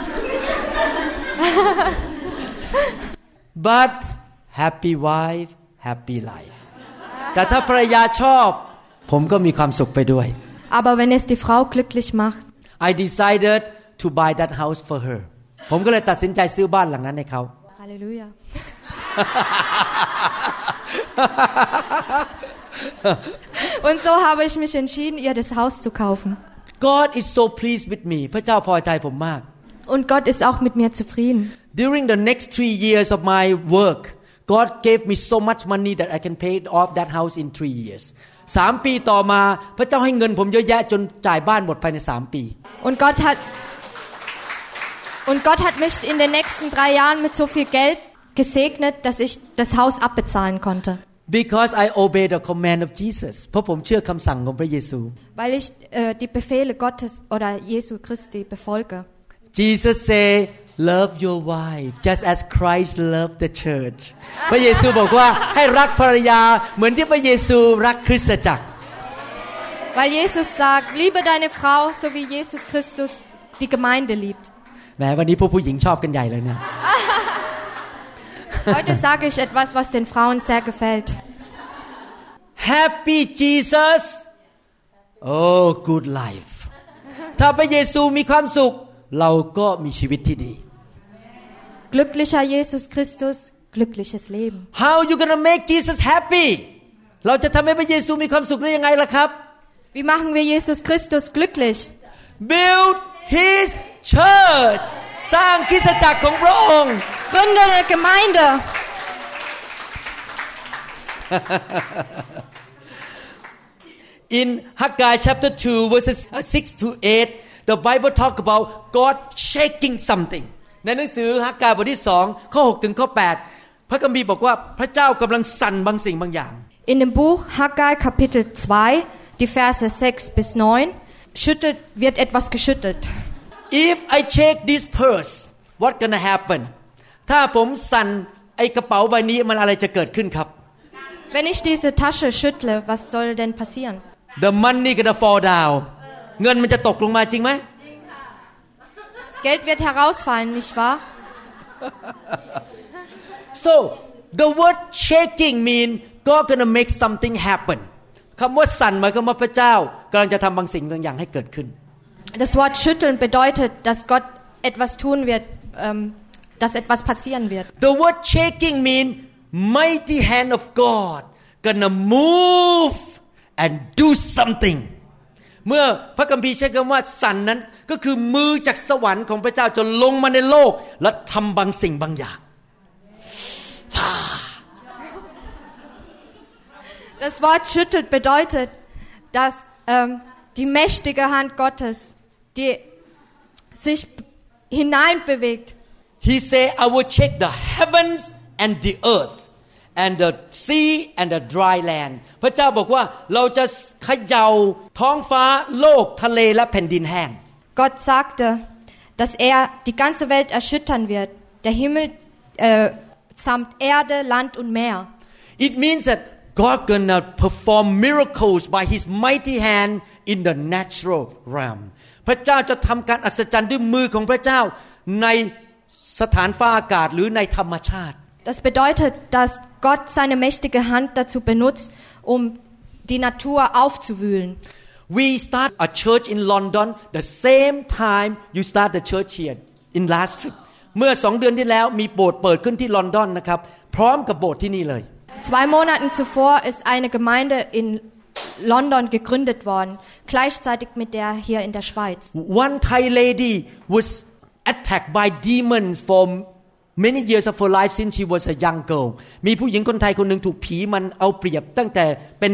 but happy wife happy life แต่ถ้าภรรยาชอบ ผมก็มีความสุขไปด้วย Aber wenn es die Frau glücklich macht, I decided to buy that house for her ผมก็เลยตัดสินใจซื้อบ้านหลังนั้นให้เขา Halleluja. (laughs) Und so habe ich mich entschieden, ihr das Haus zu kaufen. God is so pleased with me พระเจ้าพอใจผมมาก Und Gott ist auch mit mir zufrieden. During the next three years of my work God gave me so much money that I can pay off that house in three years สามปีต่อมาพระเจ้าให้เงินผมเยอะแยะจนจ่ายบ้านหมดภายในสามปี Und Gott hat und Gott hat mich in den nächsten drei Jahren mit so viel Geld gesegnet, dass ich das Haus abbezahlen konnte. because I obey the command of Jesus เพราะผมเชื่อคำสั่งของพระเยซู Weil ich äh, die Befehle Gottes oder Jesu Christi befolge. Jesus say love your wife just as Christ loved the church พระเยซูบอกว่าให้รักภรรยาเหมือนที่พระเยซูรักคริสตจักร Weil Jesus sagt, liebe deine Frau, so wie Jesus Christus die Gemeinde liebt. แหมวันนี้พวกผู้หญิงชอบกันใหญ่เลยนะ Heute sage ich etwas, was den Frauen sehr gefällt. Happy Jesus oh good life ถ้าพระเยซูมีความสุข เราก็มีชีวิตที่ดี Glücklicher Jesus Christus, glückliches Leben. How you gonna make Jesus happy เราจะทำให้พระเยซูมีความสุขได้ยังไงล่ะครับ Wie machen wir Jesus Christus glücklich? Build His church สร้างคริสตจักรของพระองค์ Gründe eine Gemeinde. (laughs) In Haggai chapter 2 verses 6 to 8 the Bible talk about God shaking something ในหนังสือฮักกายบทที่2ข้อ6ถึงข้อ8พระคัมภีร์บอกว่าพระเจ้ากำลังสั่นบางสิ่งบางอย่าง In dem Buch Haggai Kapitel 2, die Verse 6 bis 9, schüttelt, wird etwas geschüttelt. If I shake this purse what gonna happen ถ้าผมสั่นไอ้กระเป๋าใบนี้มันอะไรจะเกิดขึ้นครับ Wenn ich diese Tasche schüttle, was soll denn passieren? The money gonna fall down เงินมันจะตกลงมาจริงไหม Geld wird herausfallen, nicht wahr? So the word shaking mean God gonna make something happen คำว่าสั่นหมายความว่าพระเจ้ากำลังจะทำบางสิ่งบางอย่างให้เกิดขึ้น Das Wort schütteln bedeutet, dass Gott etwas tun wird, ähm, dass etwas passieren wird. The word shaking mean mighty hand of God gonna move and do something เมื่อพระคัมภีร์ใช้คำว่าสั่นนั้น ก็คือมือจากสวรรค์ของพระเจ้าจะลงมาในโลก และทำบางสิ่งบางอย่าง Das Wort schüttelt bedeutet, dass ähm, die mächtige Hand Gottes, die sich hineinbewegt. He say I will check the heavens and the earth and the sea and the dry land พระเจ้าบอกว่าเราจะเขย่าท้องฟ้าโลกทะเลและแผ่นดินแห้ง Gott sagte, dass er die ganze Welt erschüttern wird, der Himmel äh, samt Erde, Land und Meer. It means that God gonna perform miracles by His mighty hand in the natural realm พระเจ้าจะทำการอัศจรรย์ด้วยมือของพระเจ้าในสถานฟ้าอากาศหรือในธรรมชาติ Das bedeutet, dass Gott seine mächtige Hand dazu benutzt, um die Natur aufzuwühlen. We start a church in London the same time you start the church here in last trip เมื่อสองเดือนที่แล้วมีโบสถ์เปิดขึ้นที่ลอนดอนนะครับ พร้อมกับโบสถ์ที่นี่เลย Zwei Monaten zuvor ist eine Gemeinde in London gegründet worden, gleichzeitig mit der hier in der Schweiz. One Thai lady was attacked by demons for many years of her life since she was a young girl มีผู้หญิงคนไทยคนหนึ่งถูกผีมันเอาเปรียบตั้งแต่เป็น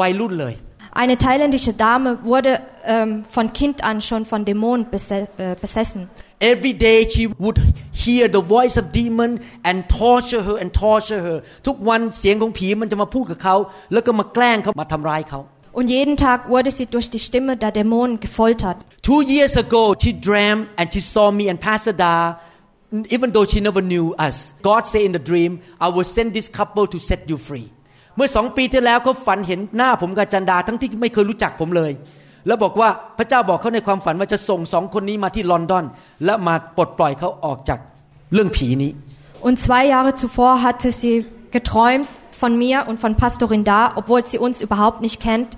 วัยรุ่นเลย Eine thailändische Dame wurde ähm, von Kind an schon von Dämonen bese äh, besessen. Every day she would hear the voice of demon and torture her and torture her ทุกวันเสียงของผีมันจะมาพูดกับเขา แล้วก็มาแกล้งเขามาทำร้ายเขา Und jeden Tag wurde sie durch die Stimme der Dämonen gefoltert. Two years ago she dreamed and she saw me and Pastor Da even though she never knew us God say in the dream I will send this couple to set you free เมื่อสองปีที่แล้วเขาฝันเห็นหน้าผมกับจันดา ทั้งที่ไม่เคยรู้จักผมเลย แล้วบอกว่าพระเจ้าบอกเขาในความฝันว่าจะส่งสองคนนี้มาที่ลอนดอน และมาปลดปล่อยเขาออกจากเรื่องผีนี้ Und zwei Jahre zuvor hatte sie geträumt von mir und von Pastorin Da, obwohl sie uns überhaupt nicht kennt.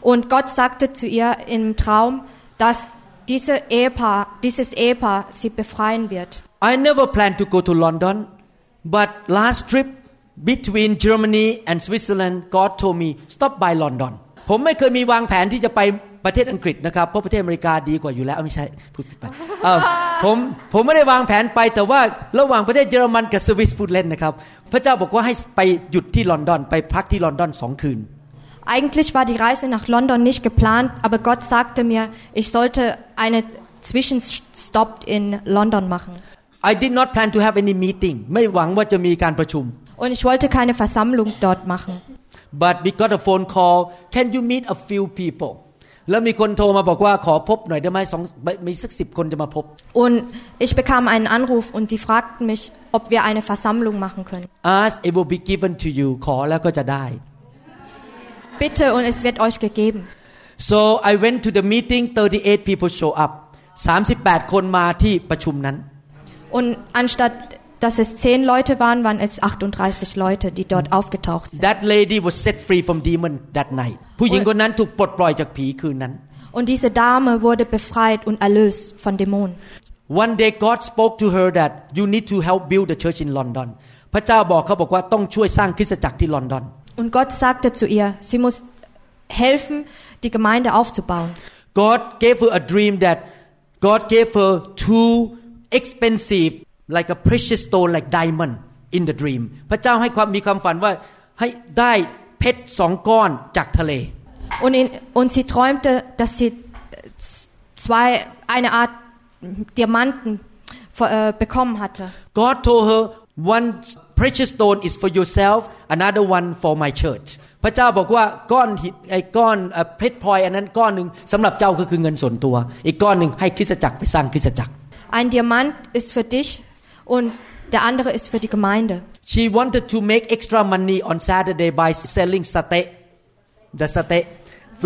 Und Gott sagte zu ihr im Traum, dass diese Ehepaar, dieses Ehepaar sie befreien wird. I never planned to go to London but last trip between Germany and Switzerland God told me stop by London ผมไม่เคยมีวางแผนที่จะไป ประเทศอังกฤษนะครับเพราะประเทศอเมริกาดีกว่าอยู่แล้วไม่ใช่พูดผิดไปเอ่อผมผมไม่ได้วางแผนไปแต่ว่าระหว่างประเทศเยอรมันกับสวิสพูดเล่นนะครับพระเจ้าบอกว่าให้ไปหยุดที่ลอนดอนไปพักที่ลอนดอนสองคืน (laughs) Eigentlich war die Reise nach London nicht geplant, aber Gott sagte mir, ich sollte einen Zwischenstopp in London machen. I did not plan to have any meeting ไม่หวังว่าจะมีการประชุม Und ich wollte keine Versammlung dort machen. but we got a phone call can you meet a few people แล้วมีคนโทรมาบอกว่าขอพบหน่อยได้ไหมสองมีสักสิบคนจะมาพบ Und ich bekam einen Anruf und die fragten mich, ob wir eine Versammlung machen können. ask it will be given to you ขอแล้วก็จะได้ Bitte und es wird euch gegeben. so I went to the meeting 38 people show up 38 คนมาที่ประชุมนั้น Und anstatt dass es zehn Leute waren, waren es 38 Leute, die dort aufgetaucht sind. that lady was set free from demon that night ผู้หญิงคนนั้นถูกปลดปล่อยจากผีคืนนั้น Und diese Dame wurde befreit und erlöst von Dämonen. one day God spoke to her that you need to help build the church in London พระเจ้าบอกเขาบอกว่าต้องช่วยสร้างคริสตจักรที่ลอนดอน Und Gott sagte zu ihr, sie muss helfen, die Gemeinde aufzubauen. God gave her a dream that God gave her two expensive like a precious stone like diamond in the dream พระเจ้าให้ความมีความฝันว่าให้ได้เพชรสองก้อนจากทะเล Und, in, und sie träumte, dass sie zwei, eine Art Diamanten äh, bekommen hatte. God told her one precious stone is for yourself another one for my church พระเจ้าบอกว่าก้อนหินไอ้ก้อนเอ่อเพชรพลอยอันนั้นก้อนหนึ่งสำหรับเจ้าก็คือเงินส่วนตัว อีกก้อนหนึ่งให้คริสตจักรไปสร้างคริสตจักร Ein Diamant ist für dich und der andere ist für die Gemeinde. She wanted to make extra money on Saturday by selling sate the sate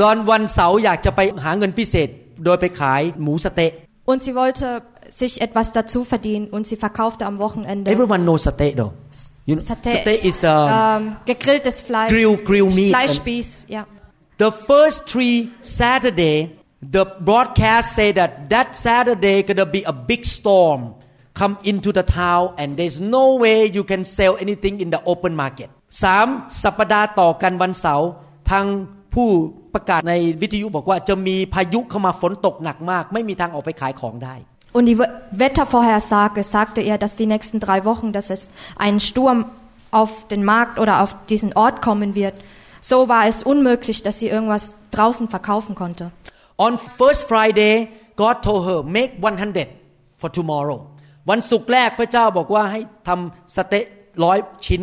ตอนวันเสาร์อยากจะไปหาเงินพิเศษ โดยไปขายหมูสะเต๊ะ Und sie wollte sich etwas dazu verdienen und sie verkaufte am Wochenende Everyone knows sate though you know, Sate, sate is the ähm, gegrilltes Fleisch, grill grill meat Fleischspieß, ja. The first three Saturday, the broadcast say that that Saturday gonna be a big storm come into the town and there's no way you can sell anything in the open market สามสัปดาห์ต่อกันวันเสาร์ทางผู้ประกาศในวิทยุบอกว่าจะมีพายุเข้ามาฝนตกหนักมาก ไม่มีทางออกไปขายของได้ Und die Wettervorhersage sagte er, dass die nächsten drei Wochen, dass es einen Sturm auf den Markt oder auf diesen Ort kommen wird. So war es unmöglich, dass sie irgendwas draußen verkaufen konnte. On first Friday God told her make 100 for tomorrow วันศุกร์แรกพระเจ้าบอกว่าให้ทำสเต๊ะร้อยชิ้น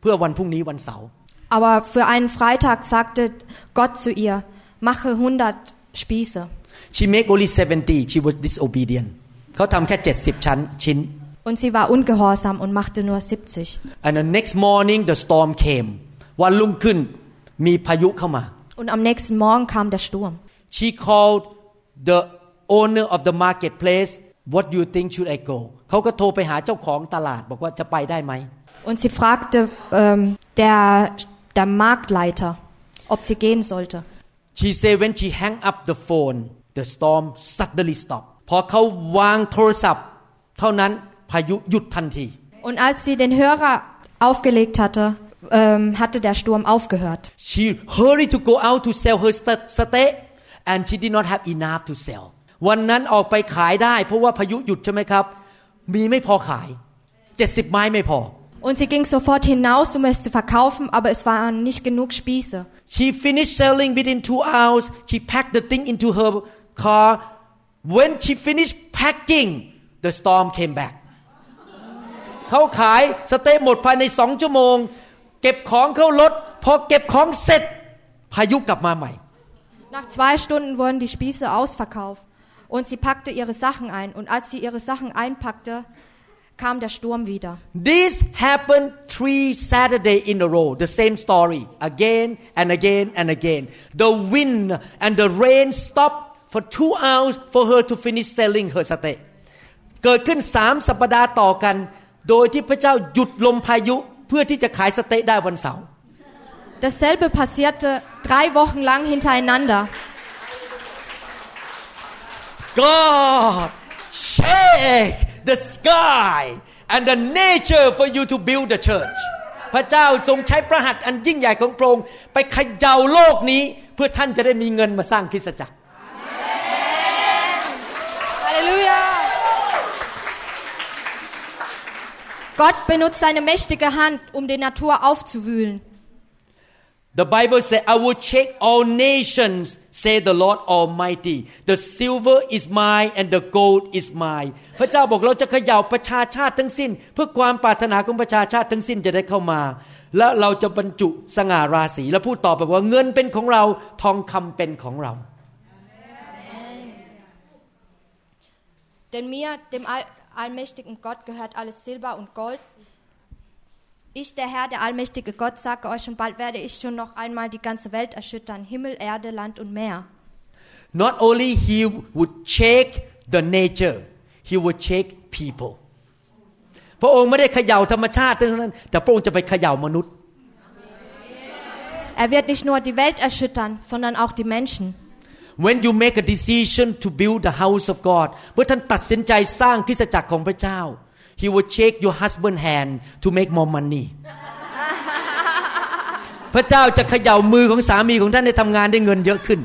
เพื่อวันพรุ่งนี้วันเสาร์ Aber für einen Freitag sagte Gott zu ihr, mache 100 Spieße. she make only 70 she was disobedient เขาทำแค่ 70 ชั้นชิ้น Und sie war ungehorsam und machte nur 70. and the next morning the storm came วันรุ่งขึ้นมีพายุเข้ามา Und am nächsten Morgen kam der Sturm. she called the owner of the marketplace what do you think should I go เขาก็โทรไปหาเจ้าของตลาดบอกว่าจะไปได้ไหม Und sie fragte ähm, der, der Marktleiter, ob sie gehen sollte. she say when she hang up the phone the storm suddenly stop พอเขาวางโทรศัพท์ เท่านั้นพายุหยุดทันที Und als sie den Hörer aufgelegt hatte, ähm, hatte der Sturm aufgehört. she hurried to go out to sell her st- steak and she did not have enough to sell วันนั้นออกไปขายได้ เพราะว่าพายุหยุดใช่ไหมครับ มีไม่พอขาย 70 ไม้ไม่พอ Und sie ging sofort hinaus, um es zu verkaufen, aber es waren nicht genug Spieße. she finished selling within two hours she packed the thing into her car when she finished packing the storm came back เขาขายสเต๊ะหมดภายในสองชั่วโมง เก็บของเข้ารถ พอเก็บของเสร็จ พายุกลับมาใหม่ Nach zwei Stunden wurden die Spieße ausverkauft und sie packte ihre Sachen ein. Und als sie ihre Sachen einpackte, kam der Sturm wieder. This happened three Saturday in a row. The same story again and again and again. The wind and the rain stopped for two hours for her to finish selling her steak. เกิดขึ้นสามสัปดาห์ต่อกัน โดยที่พระเจ้าหยุดลมพายุเพื่อที่จะขายสเต๊ะได้วันเสาร์ Dasselbe passierte drei Wochen lang hintereinander. God, shake the sky and the nature for you to build the church. พระเจ้าทรงใช้พระหัตถ์อันยิ่งใหญ่ของพระองค์ไปขย่าโลกนี้เพื่อท่านจะได้มีเงินมาสร้างคริสตจักร Halleluja! Gott benutzt seine mächtige Hand, um die Natur aufzuwühlen. The Bible says, I will check all nations, say the Lord Almighty. The silver is mine and the gold is mine. พระเจ้าบอกเราจะเขย่าประชาชาติทั้งสิ้น เพื่อความปรารถนาของประชาชาติทั้งสิ้นจะได้เข้ามา และเราจะบรรจุสง่าราศีและพูดต่อไปว่าเงินเป็นของเราทองคำเป็นของเรา Denn mir, dem all allmächtigen Gott, gehört alles Silber und Gold. Ich, der Herr, der allmächtige Gott, sage euch, und bald werde ich schon noch einmal die ganze Welt erschüttern, Himmel, Erde, Land und Meer. Not only he would shake the nature, he would shake people. พระองค์ไม่ได้เขย่าธรรมชาติเท่านั้น แต่พระองค์จะไปเขย่ามนุษย์ Er wird nicht nur die Welt erschüttern, sondern auch die Menschen. When you make a decision to build the house of God เมื่อท่านตัดสินใจสร้างคริสตจักรของพระเจ้า He will shake your husband hand to make more money (laughs) พระเจ้าจะเขย่ามือของสามีของท่านให้ทำงานได้เงินเยอะขึ้น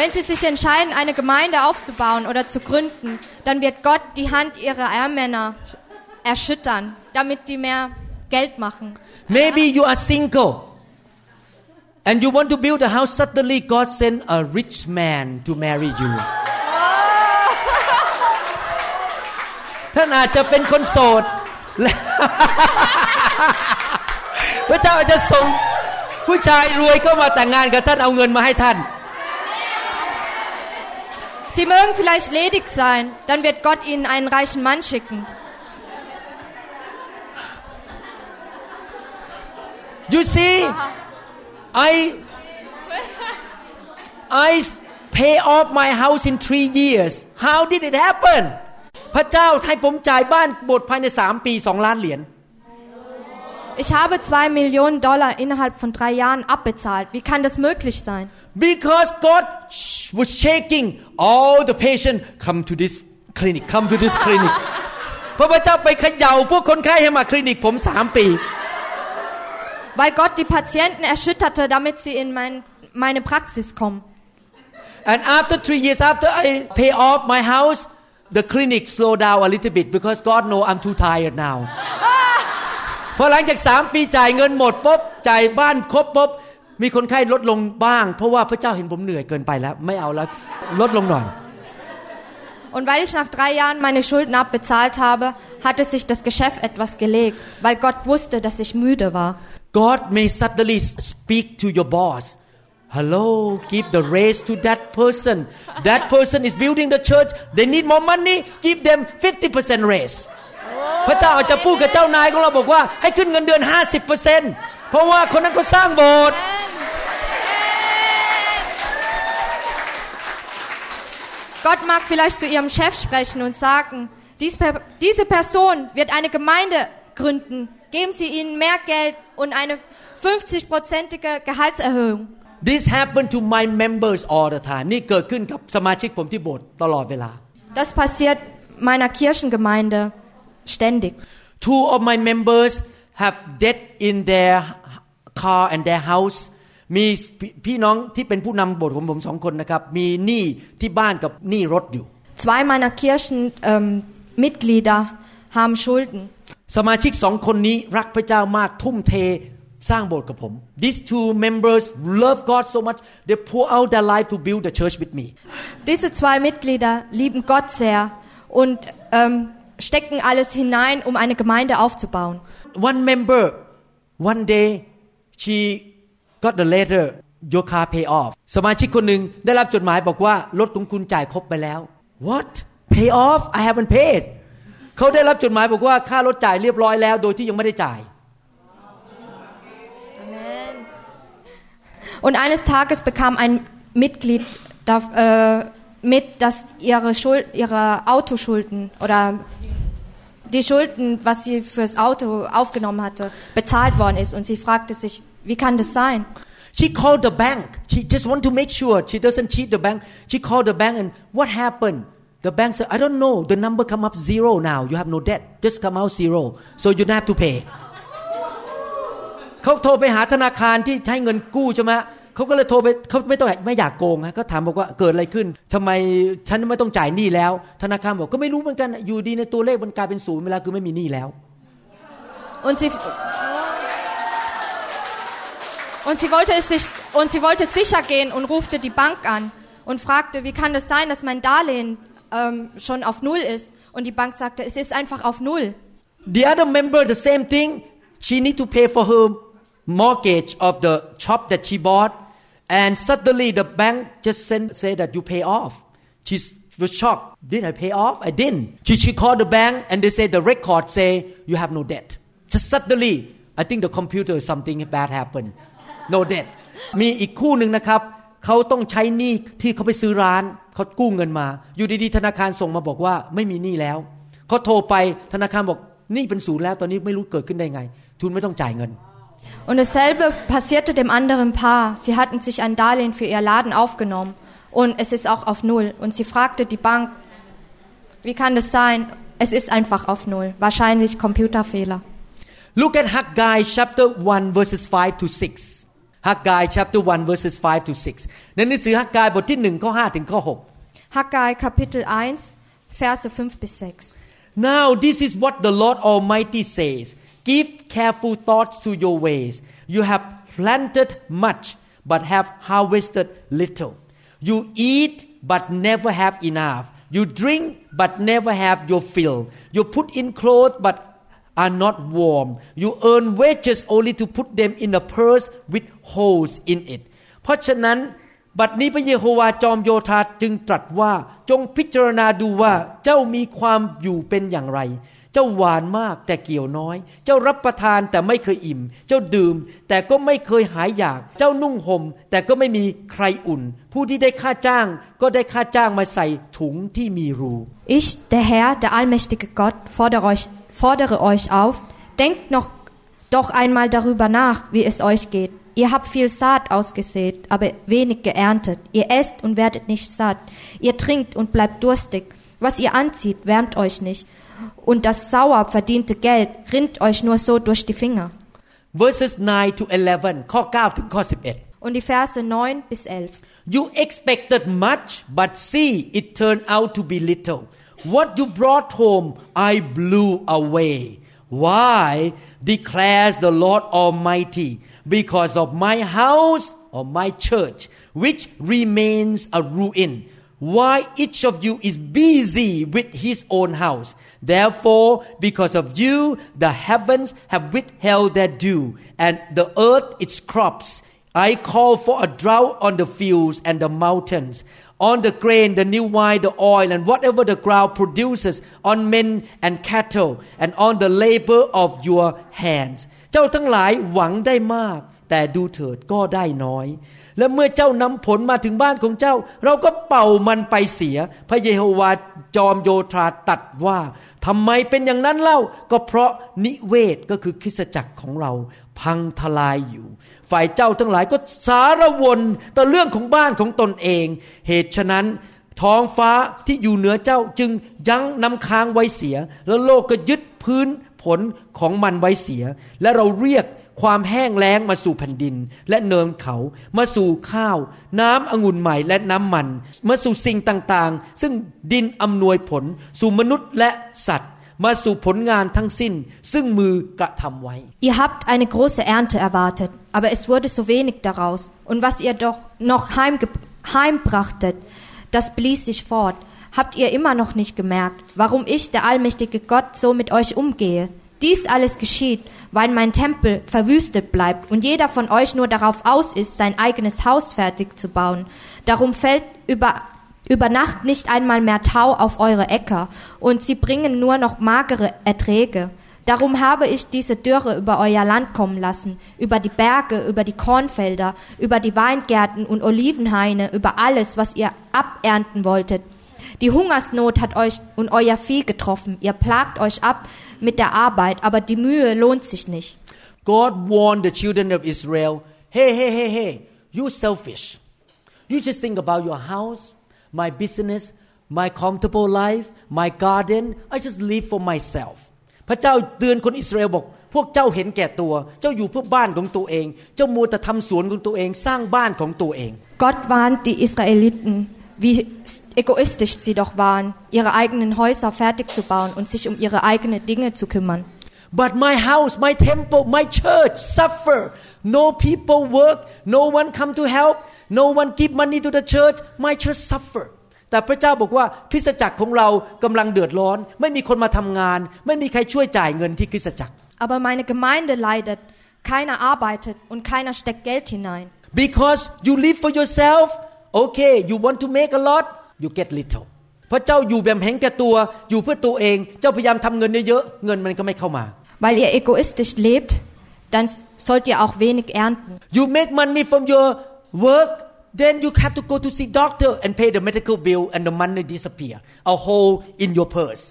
Wenn sie sich entscheiden, eine Gemeinde aufzubauen oder zu gründen, dann wird Gott die Hand ihrer Ehrmänner erschüttern, damit die mehr Geld machen. Maybe you are single and you want to build a house suddenly God send a rich man to marry you ท่านอาจจะเป็นคนโสดและพระเจ้าอาจจะส่งผู้ชายรวยเข้ามาแต่งงานกับท่านเอาเงินมาให้ท่าน Sie mögen vielleicht ledig sein, dann wird Gott ihnen einen reichen Mann schicken. You see I I pay off my house in three years how did it happen พระเจ้าให้ผมจ่ายบ้านบทภายในสามปีสองล้านเหรียญ Ich habe zwei Millionen Dollar innerhalb von drei Jahren abbezahlt. Wie kann das möglich sein? Because God sh- was shaking all the patient come to this clinic come to this clinic (laughs) เพราะพระเจ้าไปเขย่าพวกคนไข้ให้มาคลินิกผมสามปี Weil Gott die Patienten erschütterte, damit sie in mein, meine Praxis kommen. and after three years after I pay off my house the clinic slow down a little bit because God know I'm too tired now (laughs) พอหลังจากสามปีจ่ายเงินหมดปุ๊บจ่ายบ้านครบปุ๊บมีคนไข้ลดลงบ้าง เพราะว่าพระเจ้าเห็นผมเหนื่อยเกินไปแล้ว ไม่เอาแล้วลดลงหน่อย Und weil ich nach drei Jahren meine Schulden abbezahlt habe, hatte sich das Geschäft etwas gelegt, weil Gott wusste, dass ich müde war. God may suddenly speak to your boss. Hello, give the raise to that person. That person is building the church. They need more money. Give them 50% raise. พระเจ้าอาจจะพูดกับเจ้านายของเราบอกว่า ให้ขึ้นเงินเดือน 50%เพราะว่าคนนั้นเขาสร้างโบสถ์ Gott mag vielleicht zu ihrem Chef sprechen und sagen, dies per, diese Person wird eine Gemeinde gründen. Geben Sie ihnen mehr Geld und eine 50-prozentige Gehaltserhöhung. This happened to my members all the time นี่เกิดขึ้นกับสมาชิกผมที่โบสถ์ตลอดเวลา Das passiert meiner Kirchengemeinde ständig. Two of my members have debt in their car and their house มีพี่พี่น้องที่เป็นผู้นำโบสถ์ของผมสองคนนะครับ มีหนี้ที่บ้านกับหนี้รถอยู่ Zwei meiner Kirchenmitglieder haben Schulden. สมาชิกสองคนนี้รักพระเจ้ามากทุ่มเท สร้างโบสถ์กับผม These two members love God so much they pour out their life to build the church with me Diese zwei Mitglieder lieben Gott sehr und ähm, stecken alles hinein, um eine Gemeinde aufzubauen. One member one day she got the letter your car pay off สมาชิกคนหนึ่งได้รับจดหมายบอกว่ารถของคุณจ่ายครบไปแล้ว What pay off I haven't paid เขาได้รับจดหมายบอกว่าค่ารถจ่ายเรียบร้อยแล้ว โดยที่ยังไม่ได้จ่าย Und eines Tages bekam ein Mitglied da, äh, mit, dass ihre, Schuld, ihre Autoschulden oder die Schulden, was sie fürs Auto aufgenommen hatte, bezahlt worden ist. Und sie fragte sich, wie kann das sein? She called the bank. She just want to make sure she doesn't cheat the bank. She called the bank and what happened? The bank said, I don't know. The number come up zero now. You have no debt. Just come out zero. So you don't have to pay. เขาโทรไปหาธนาคารที่ให้เงินกู้ใช่ไหมเขาก็เลยโทรไปเขาไม่ต้องไม่อยากโกงฮะก็ถามบอกว่าเกิดอะไรขึ้นทำไมฉันไม่ต้องจ่ายหนี้แล้ว ธนาคารบอกก็ไม่รู้เหมือนกันอยู่ดีในตัวเลขมันกลายเป็นศูนย์เวลาคือไม่มีหนี้แล้ว Und sie, und sie wollte es sich, und sie wollte sicher gehen und rufte die Bank an und fragte, wie kann das sein, dass mein Darlehen ähm, schon auf Null ist? Und die Bank sagte, es ist einfach auf Null. The other member the same thing she need to pay for her mortgage of the shop that she bought and suddenly the bank just send, say that you pay off she was shocked did I pay off I didn't she, she called the bank and they say the record say you have no debt just suddenly I think the computer something bad happened no debt มีอีกคู่หนึ่งนะครับเขาต้องใช้หนี้ที่เขาไปซื้อร้านเขากู้เงินมา อยู่ดีๆธนาคารส่งมาบอกว่าไม่มีหนี้แล้วเขาโทรไปธนาคารบอกหนี้เป็นศูนย์แล้วตอนนี้ไม่รู้เกิดขึ้นได้ไง ทุนไม่ต้องจ่ายเงิน Und dasselbe passierte dem anderen Paar. Sie hatten sich ein Darlehen für ihr Laden aufgenommen und es ist auch auf Null. Und sie fragte die Bank, wie kann das sein? Es ist einfach auf Null. Wahrscheinlich Computerfehler. Look at Haggai chapter 1 verses 5 to 6 Haggai chapter 1 verses 5 to 6ในหนังสือฮักกายบทที่1ข้อ5ถึงข้อ6 Haggai Kapitel 1, Verse 5 bis 6. Now this is what the Lord Almighty says Give careful thoughts to your ways You have planted much but have harvested little You eat but never have enough You drink but never have your fill You put in clothes but are not warm You earn wages only to put them in a purse with holes in it เพราะฉะนั้น บัดนี้พระเยโฮวาจอมโยธาจึงตรัสว่า จงพิจารณาดูว่าเจ้ามีความอยู่เป็นอย่างไร เจ้าหวานมากแต่เกี่ยวน้อย เจ้ารับประทานแต่ไม่เคยอิ่ม เจ้าดื่ม แต่ก็ไม่เคยหายอยาก เจ้านุ่งห่มแต่ก็ไม่มีใครอุ่น ผู้ที่ได้ค่าจ้าง ก็ได้ค่าจ้างมาใส่ถุงที่มีรู Ich, der Herr, der allmächtige Gott, fordere euch, fordere euch auf, denkt noch doch einmal darüber nach, wie es euch geht. Ihr habt viel Saat ausgesät, aber wenig geerntet. Ihr esst und werdet nicht satt. Ihr trinkt und bleibt durstig. Was ihr anzieht, wärmt euch nicht. Und das sauer verdiente Geld rinnt euch nur so durch die Finger. verses 9 to 11 ข้อ9ถึงข้อ11 Und die Verse 9 bis 11. You expected much, but see, it turned out to be little. What you brought home, I blew away. Why? declares the Lord Almighty. Because of my house or my church, which remains a ruin. Why each of you is busy with his own house. Therefore, because of you, the heavens have withheld their dew, and the earth its crops. I call for a drought on the fields and the mountains, on the grain, the new wine, the oil, and whatever the ground produces, on men and cattle, and on the labor of your hands. เจ้าทั้งหลายหวังได้มาก แต่ดูเถิดก็ได้น้อย และเมื่อเจ้านำผลมาถึงบ้านของเจ้า เราก็เป่ามันไปเสีย พระเยโฮวาจอมโยธาตัดว่าทำไมเป็นอย่างนั้นเล่า ก็เพราะนิเวศก็คือคริสจักรของเรา พังทลายอยู่ ฝ่ายเจ้าทั้งหลายก็สารวนต่อเรื่องของบ้านของตนเอง เหตุฉะนั้นท้องฟ้าที่อยู่เหนือเจ้าจึงยั้งน้ำค้างไว้เสีย แล้วโลกก็ยึดพื้นผลของมันไว้เสีย และเราเรียก ความแห้งแล้งมาสู่แผ่นดิน และเนินเขา มาสู่ข้าว น้ำองุ่นใหม่และน้ำมัน มาสู่สิ่งต่างๆ ซึ่งดินอำนวยผล สู่มนุษย์และสัตว์ มาสู่ผลงานทั้งสิ้น ซึ่งมือกระทำไว้ Ihr habt eine große Ernte erwartet, aber es wurde so wenig daraus. Und was ihr doch noch heimge heimbrachtet, das blies sich fort. Habt ihr immer noch nicht gemerkt, warum ich, der allmächtige Gott, so mit euch umgehe? Dies alles geschieht, weil mein Tempel verwüstet bleibt und jeder von euch nur darauf aus ist, sein eigenes Haus fertig zu bauen. Darum fällt über, über Nacht nicht einmal mehr Tau auf eure Äcker und sie bringen nur noch magere Erträge. Darum habe ich diese Dürre über euer Land kommen lassen, über die Berge, über die Kornfelder, über die Weingärten und Olivenhaine, über alles, was ihr abernten wolltet. Die Hungersnot hat euch und euer Vieh getroffen. Ihr plagt euch ab mit der Arbeit, aber die Mühe lohnt sich nicht. God warned the children of Israel, hey, hey, hey, hey, you selfish. You just think about your house, my business, my comfortable life, my garden. I just live for myself. พระเจ้าเตือนคนอิสราเอลบอก พ พวกเจ้าเห็นแก่ตัว เจ้าอยู่เพื่อบ้านของตัวเอง เจ้ามัวแต่ทำสวนของตัวเอง สร้างบ้านของตัวเอง Gott warnt die Israeliten, wie egoistisch sie doch waren, ihre eigenen Häuser fertig zu bauen und sich um ihre eigenen Dinge zu kümmern. But my house, my temple, my church suffer. No people work. No one come to help. No one give money to the church. My church suffer. แต่พระเจ้าบอกว่าคริสตจักรของเรากำลังเดือดร้อน ไม่มีคนมาทำงาน ไม่มีใครช่วยจ่ายเงินที่คริสตจักร Aber meine Gemeinde leidet, keiner arbeitet und keiner steckt Geld hinein. because you live for yourself okay you want to make a lot you get little เพราะเจ้าอยู่แบบเห็นแก่ตัวอยู่เพื่อตัวเอง เจ้าพยายามทำเงินเยอะๆเงินมันก็ไม่เข้ามา Weil ihr egoistisch lebt, dann sollt ihr auch wenig ernten. You make money from your work, then you have to go to see doctor and pay the medical bill and the money disappear. A hole in your purse.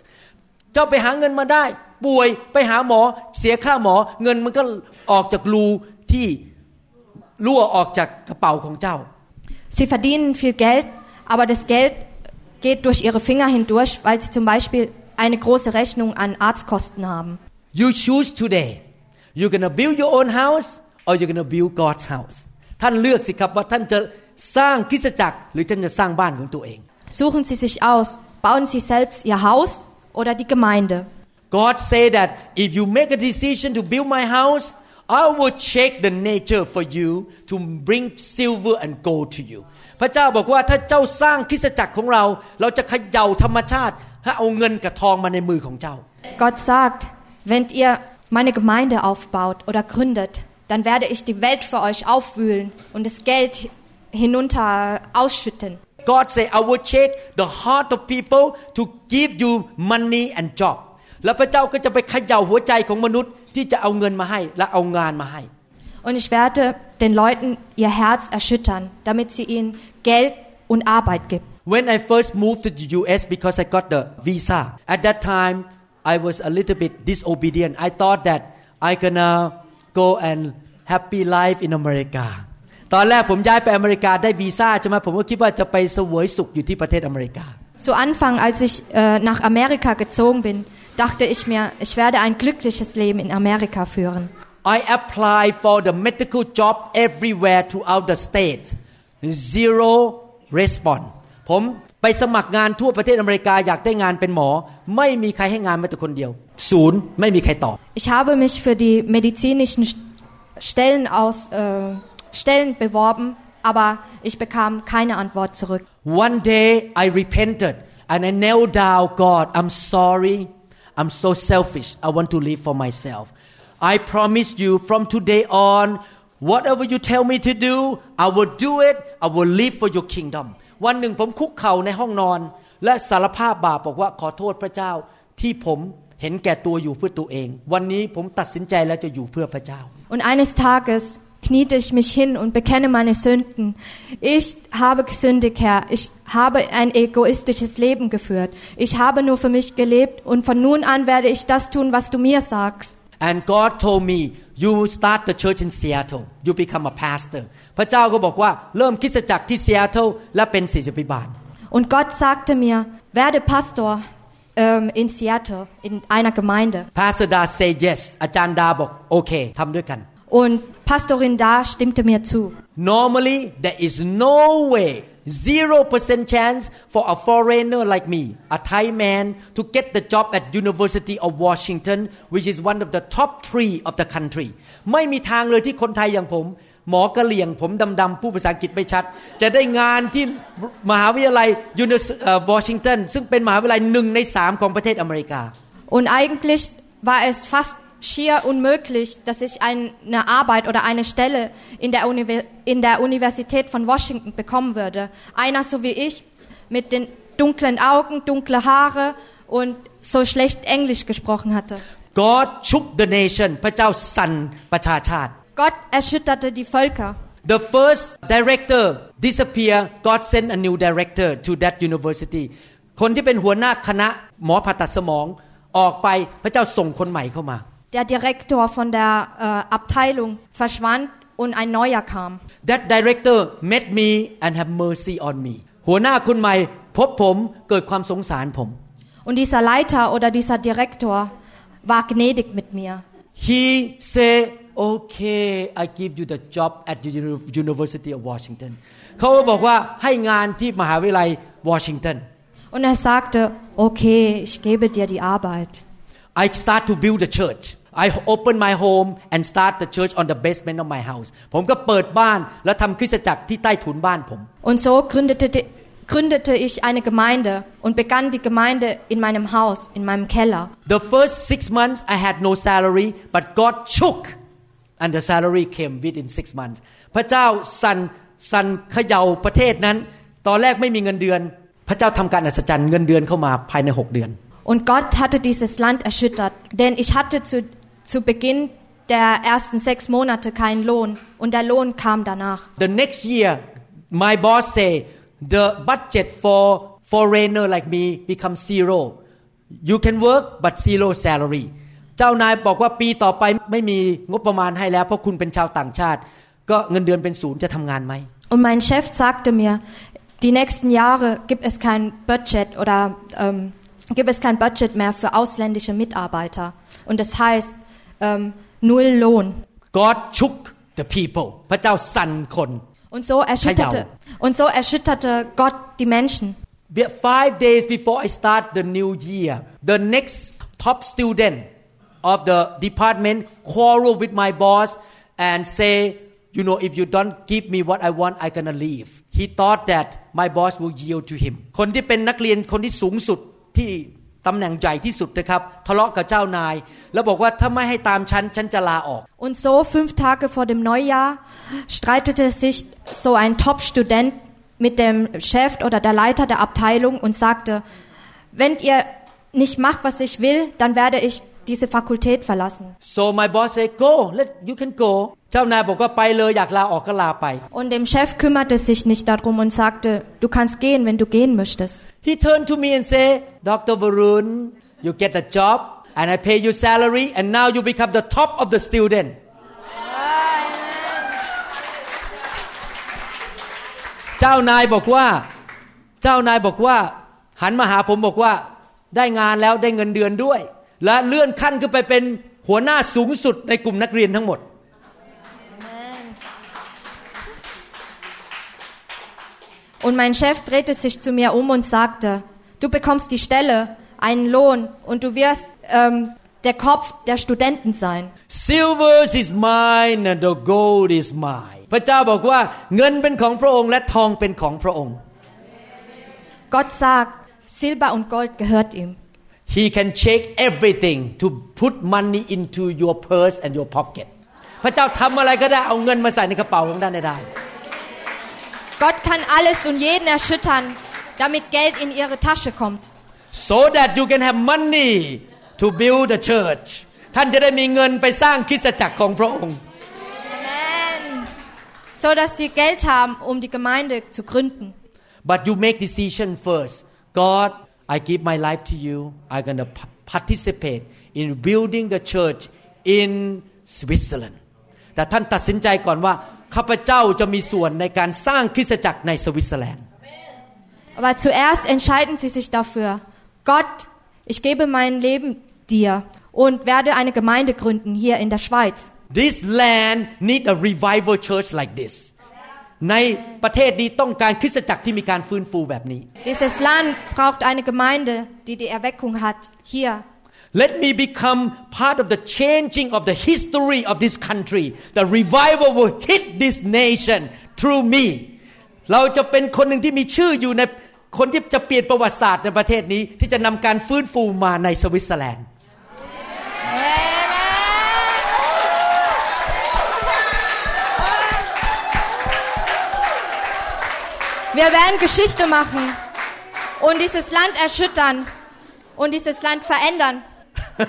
เจ้าไปหาเงินมาได้ ป่วยไปหาหมอเสียค่าหมอ เงินมันก็ออกจากรูที่รั่วออกจากกระเป๋าของเจ้า Sie verdienen viel Geld, aber das Geld geht durch ihre Finger hindurch, weil sie zum Beispiel eine große Rechnung an Arztkosten haben. You choose today. You're gonna build your own house or you're gonna build God's house. ท่านเลือกสิครับว่าท่านจะสร้างคริสตจักร หรือท่านจะสร้างบ้านของตัวเอง Suchen Sie sich aus, bauen Sie selbst Ihr Haus oder die Gemeinde. God say that if you make a decision to build my house, I will check the nature for you to bring silver and gold to you. พระเจ้าบอกว่าถ้าเจ้าสร้างคริสตจักรของเรา เราจะเขย่าธรรมชาติให้เอาเงินกับทองมาในมือของเจ้า Gott sagt, wenn ihr meine Gemeinde aufbaut oder gründet, dann werde ich die Welt für euch aufwühlen und das Geld hinunter ausschütten. God say I will check the heart of people to give you money and job แล้วพระเจ้าก็จะไปเขย่าหัวใจของมนุษย์ ที่จะเอาเงินมาให้และเอางานมาให้ Und ich werde den Leuten ihr Herz erschüttern, damit sie ihnen Geld und Arbeit gibt. When I first moved to the US because I got the visa, at that time I was a little bit disobedient. I thought that I gonna go and happy life in America. ตอนแรกผมย้ายไปอเมริกาได้วีซ่าใช่ไหมผมก็คิดว่าจะไปเสวยสุขอยู่ที่ประเทศอเมริกา Zu Anfang, als ich äh, nach Amerika gezogen bin, dachte ich mir, ich werde ein glückliches Leben in Amerika führen. I apply for the medical job everywhere throughout the state. Zero response. ผมไปสมัครงานทั่วประเทศอเมริกาอยากได้งานเป็นหมอ ไม่มีใครให้งานแม้แต่คนเดียว ศูนย์ไม่มีใครตอบ Ich habe mich für die medizinischen St- Stellen, aus, äh, Stellen beworben, aber ich bekam keine Antwort zurück. One day I repented and I knelt down God I'm sorry I'm so selfish I want to live for myself I promise you from today on whatever you tell me to do I will do it I will live for your kingdom วันหนึ่งผมคุกเข่าในห้องนอน และสารภาพบาปบอกว่าขอโทษพระเจ้าที่ผมเห็นแก่ตัวอยู่เพื่อตัวเอง วันนี้ผมตัดสินใจแล้วจะอยู่เพื่อพระเจ้า Und eines Tages kniete ich mich hin und bekenne meine Sünden. Ich habe gesündigt, Herr. Ich habe ein egoistisches Leben geführt. Ich habe nur für mich gelebt und von nun an werde ich das tun, was du mir sagst. And God told me you start the church in Seattle you become a pastor พระเจ้าก็บอกว่าเริ่มคริสตจักรที่ Seattle และเป็นศิษยาภิบาล Und Gott sagte mir, werde Pastor ähm, in Seattle, in einer Gemeinde. Pastor Da say yes อาจารย์ดาบอกโอเคทำด้วยกัน Und Pastorin da stimmte mir zu. Normally there is no way 0% chance for a foreigner like me a Thai man to get the job at University of Washington which is one of the top three of the country ไม่มีทางเลยที่คนไทยอย่างผม หมอกะเหลี่ยงผมดำๆผู้ภาษาอังกฤษไม่ชัด จะได้งานที่มหาวิทยาลัย Washington ซึ่งเป็นมหาวิทยาลัยหนึ่งในสามของประเทศอเมริกา Und eigentlich war es fast schier unmöglich, dass ich eine Arbeit oder eine Stelle in der, Univer in der Universität von Washington bekommen würde. Einer so wie ich, mit den dunklen Augen, dunkle Haare und so schlecht Englisch gesprochen hatte. God shook the nation พระเจ้าสั่นประชาชาติ Gott erschütterte die Völker. The first director disappear God sent a new director to that university คนที่เป็นหัวหน้าคณะหมอผ่าตัดสมองออกไปพระเจ้าส่งคนใหม่เข้ามา Der Direktor von der äh, Abteilung verschwand und ein neuer kam. That director met me and have mercy on me หัวหน้าคนใหม่พบผมเกิดความสงสารผม Und dieser Leiter oder dieser Direktor war gnädig mit mir. he say okay I give you the job at the Uni- University of Washington เขาบอกว่าให้งานที่มหาวิทยาลัยวอชิงตัน Und er sagte, okay, ich gebe dir die Arbeit. I start to build the church I open my home and start the church on the basement of my house ผมก็เปิดบ้านแล้วทำคริสตจักรที่ใต้ถุนบ้านผม Und so gründete, die- gründete ich eine Gemeinde und begann die Gemeinde in meinem Haus, in meinem Keller. The first six months I had no salary but God shook and the salary came within six months พระเจ้าสั่นสั่นเขย่าประเทศนั้น ตอนแรกไม่มีเงินเดือน พระเจ้าทำการอัศจรรย์เงินเดือนเข้ามาภายในหกเดือน Und Gott hatte dieses Land erschüttert, denn ich hatte zu, zu Beginn der ersten sechs Monate keinen Lohn und der Lohn kam danach. The next year my boss say the budget for foreigner like me become zero you can work but zero salary เจ้านายบอกว่าปีต่อไปไม่มีงบประมาณให้แล้วเพราะคุณเป็นชาวต่างชาติ ก็เงินเดือนเป็นศูนย์จะทำงานไหม Und mein Chef sagte mir, die nächsten Jahre gibt es kein Budget oder ähm, gibt es kein Budget mehr für ausländische Mitarbeiter. Und das heißt ähm, null Lohn. God shook the people พระเจ้าสั่นคน Und so erschütterte, und so erschütterte Gott die Menschen. Be- Five days before I start the new year the next top student of the department quarrel with my boss and say you know if you don't give me what I want I gonna leave he thought that my boss will yield to him คนที่เป็นนักเรียนคนที่สูงสุดที่ ตำแหน่งใหญ่ที่สุดนะครับ ทะเลาะกับเจ้านาย แล้วบอกว่าถ้าไม่ให้ตามฉันฉันจะลาออก Und so fünf Tage vor dem Neujahr streitete sich so ein Top-Student mit dem Chef oder der Leiter der Abteilung und sagte, wenn ihr nicht macht, was ich will, dann werde ich diese Fakultät verlassen. so my boss say go let you can go เจ้านายบอกว่าไปเลยอยากลาออกก็ลาไป Und dem Chef kümmerte sich nicht darum und sagte, du kannst gehen, wenn du gehen möchtest. He turned to me and say, Dr. Varun, you get a job and I pay you salary and now you become the top of the student. เจ้านายบอกว่า เจ้านายบอกว่า หันมาหาผมบอกว่า ได้งานแล้วได้เงินเดือนด้วย และเลื่อนขั้นขึ้นไปเป็นหัวหน้าสูงสุดในกลุ่มนักเรียนทั้งหมด Und mein Chef drehte sich zu mir um und sagte, du bekommst die Stelle, einen Lohn und du wirst ähm, der Kopf der Studenten sein. Silver is mine and the gold is mine พระเจ้าบอกว่าเงินเป็นของพระองค์และทองเป็นของพระองค์ Gott sagt, Silber und Gold gehört ihm. He can shake everything to put money into your purse and your pocket พระเจ้าทำอะไรก็ได้เอาเงินมาใส่ในกระเป๋าของท่านได้ Gott kann alles und jeden erschüttern, damit Geld in ihre Tasche kommt. so that you can have money to build the church ท่านจะได้มีเงินไปสร้างคริสตจักรของพระองค์ Amen. So dass sie Geld haben, um die Gemeinde zu gründen. but you make decision first God I give my life to you I'm gonna p- participate in building the church in Switzerland แต่ท่านตัดสินใจก่อนว่าข้าพเจ้าจะมีส่วนในการสร้างคริสตจักรในสวิตเซอร์แลนด์ Aber zuerst entscheiden sie sich dafür, Gott, ich gebe mein Leben dir und werde eine Gemeinde gründen hier in der Schweiz. This land need a revival church like this ในประเทศนี้ต้องการคริสตจักรที่มีการฟื้นฟูแบบนี้ Dieses Land braucht eine Gemeinde, die die Erweckung hat, hier. Let me become part of the changing of the history of this country. The revival will hit this nation through me. เราจะเป็นคนหนึ่งที่มีชื่ออยู่ในคนที่จะเปลี่ยนประวัติศาสตร์ในประเทศนี้ที่จะนำการฟื้นฟูมาในสวิตเซอร์แลนด์ Wir werden Geschichte machen und dieses Land erschüttern und dieses Land verändern. (laughs)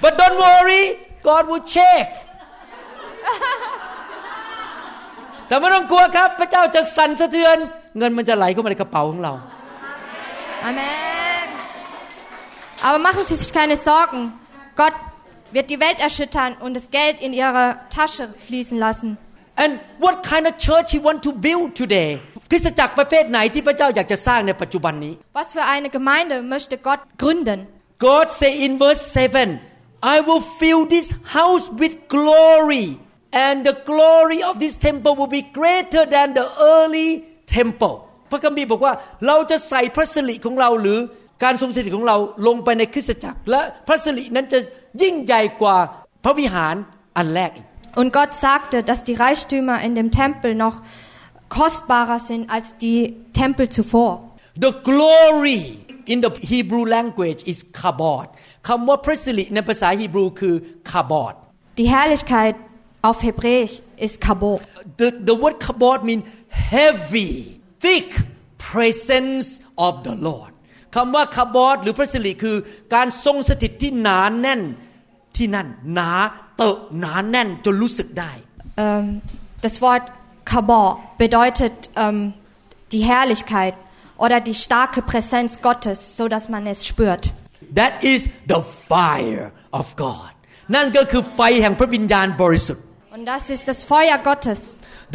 But don't worry God will check (laughs) แต่ไม่ต้องกลัวครับ พระเจ้าจะสั่นสะเทือน เงินมันจะไหลเข้ามาในกระเป๋าของเรา Amen. Aber machen Sie sich keine Sorgen. Gott wird die Welt erschüttern und das Geld in Ihre Tasche fließen lassen. And what kind of church he want to build today คริสตจักรประเภทไหนที่พระเจ้าอยากจะสร้างในปัจจุบันนี้ Was für eine Gemeinde möchte Gott gründen? God say in verse 7 I will fill this house with glory and the glory of this temple will be greater than the early temple พระคัมภีร์บอกว่าเราจะใส่พระสิริของเราหรือการทรงสถิตของเราลงไปในคริสตจักร และพระสิรินั้นจะยิ่งใหญ่กว่าพระวิหารอันแรกอีก Und Gott sagte, dass die Reichtümer in dem Tempel noch kostbarer sind als die Tempel zuvor. The glory in the Hebrew language is kabod คำว่าพระสิริในภาษาฮีบรูคือ kabod Die Herrlichkeit auf Hebräisch ist Kabod. the the word kabod mean heavy thick presence of the Lord คำว่า kabod หรือพระสิริคือ การทรงสถิตที่หนาแน่นที่นั่นหนา เตอะหนาแน่นจนรู้สึกได้ Ähm, das Wort Kabod bedeutet ähm, die Herrlichkeit oder die starke Präsenz Gottes, so dass man es spürt. That is the fire of God นั่นก็คือไฟแห่งพระวิญญาณบริสุทธิ์ Und das ist das Feuer Gottes.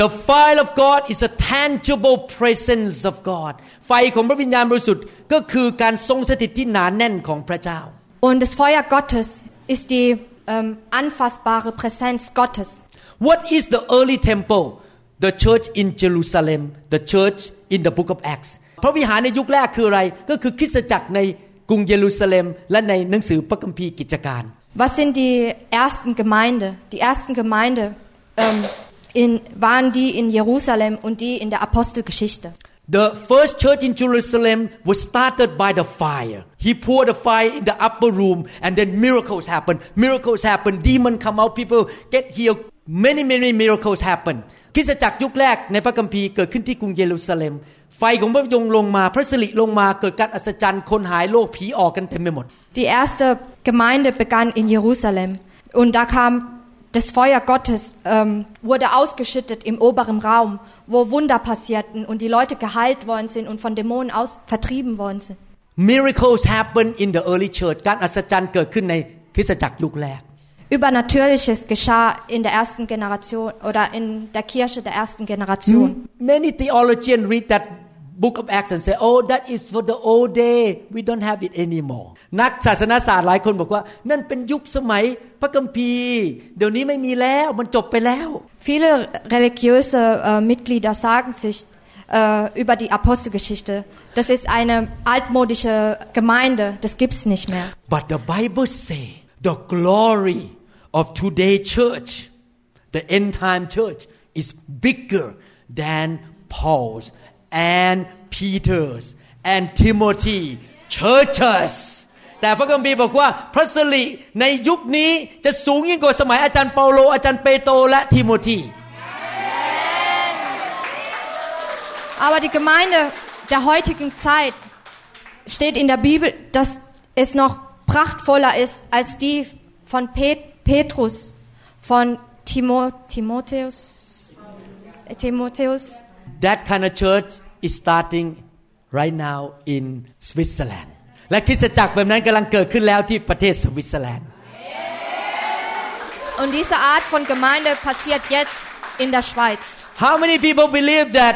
The fire of God is a tangible presence of God ไฟของพระวิญญาณบริสุทธิ์ก็คือการทรงสถิตที่หนาแน่นของพระเจ้า Und das Feuer Gottes ist die ähm, anfassbare Präsenz Gottes. What is the early temple the church in Jerusalem the church in the book of Acts พระวิหารในยุคแรกคืออะไร ก็คือคริสตจักรในกรุงเยรูซาเล็ม และในหนังสือพระคัมภีร์กิจการ Was sind die ersten Gemeinde? Die ersten Gemeinde ähm, in, waren die in Jerusalem und die in der Apostelgeschichte. The first church in Jerusalem was started by the fire. He poured the fire in the upper room and then miracles happen. Miracles happen. Demon come out. People get healed. Many, many miracles happen. คริสตจักรยุคแรกในพระคัมภีร์เกิดขึ้นที่กรุงเยรูซาเล็ม ไฟของพระยงค์ลงมา พระสิริลงมา เกิดการอัศจรรย์ คนหายโรคผีออกกันเต็มไปหมด Die erste Gemeinde begann in Jerusalem und da kam das Feuer Gottes, ähm, wurde ausgeschüttet im oberen Raum, wo Wunder passierten und die Leute geheilt worden sind und von Dämonen aus vertrieben worden sind. Miracles happen in the early church การอัศจรรย์เกิดขึ้นในคริสตจักรยุคแรก Übernatürliches geschah in der ersten Generation oder in der Kirche der ersten Generation. Many theologians read that book of Acts and say, oh, that is for the old day. We don't have it anymore. นักศาสนศาสตร์หลายคนบอกว่า นั่นเป็นยุคสมัยพระคัมภีร์ เดี๋ยวนี้ไม่มีแล้วมันจบไปแล้ว Viele religiöse äh, Mitglieder sagen sich äh, über die Apostelgeschichte, das ist eine altmodische Gemeinde, das gibt's nicht mehr. But the Bible say the glory of today church, the end time church, is bigger than Paul's and Peter's and Timothy churches. แต่พระคัมภีร์บอกว่าพระสิริในยุคนี้จะสูงยิ่งกว่าสมัยอาจารย์เปาโล อาจารย์เปโตรและทิโมธี Aber die Gemeinde der heutigen Zeit steht in der Bibel, dass es noch prachtvoller ist als die von Pet Petrus, von Timo Timotheus, äh, Timotheus. That kind of church is starting right now in Switzerland และคริสตจักรแบบนั้นกำลังเกิดขึ้นแล้วที่ประเทศสวิตเซอร์แลนด์ Und diese Art von Gemeinde passiert jetzt in der Schweiz. How many people believe that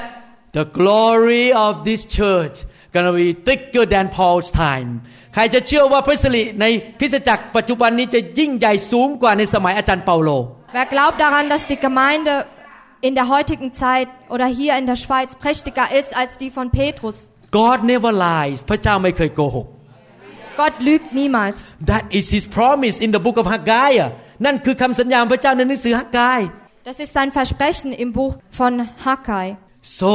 the glory of this church gonna be thicker than Paul's time ใครจะเชื่อว่าพระสิริในคริสตจักรปัจจุบันนี้จะยิ่งใหญ่สูงกว่าในสมัยอาจารย์เปาโล Wer glaubt daran, dass die Gemeinde in der heutigen Zeit oder hier in der Schweiz prächtiger ist als die von Petrus? God never lies พระเจ้าไม่เคยโกหก Gott lügt niemals. That is His promise in the book of Haggai นั่นคือคำสัญญาของพระเจ้าในหนังสือฮักกาย Das ist sein Versprechen im Buch von Haggai. so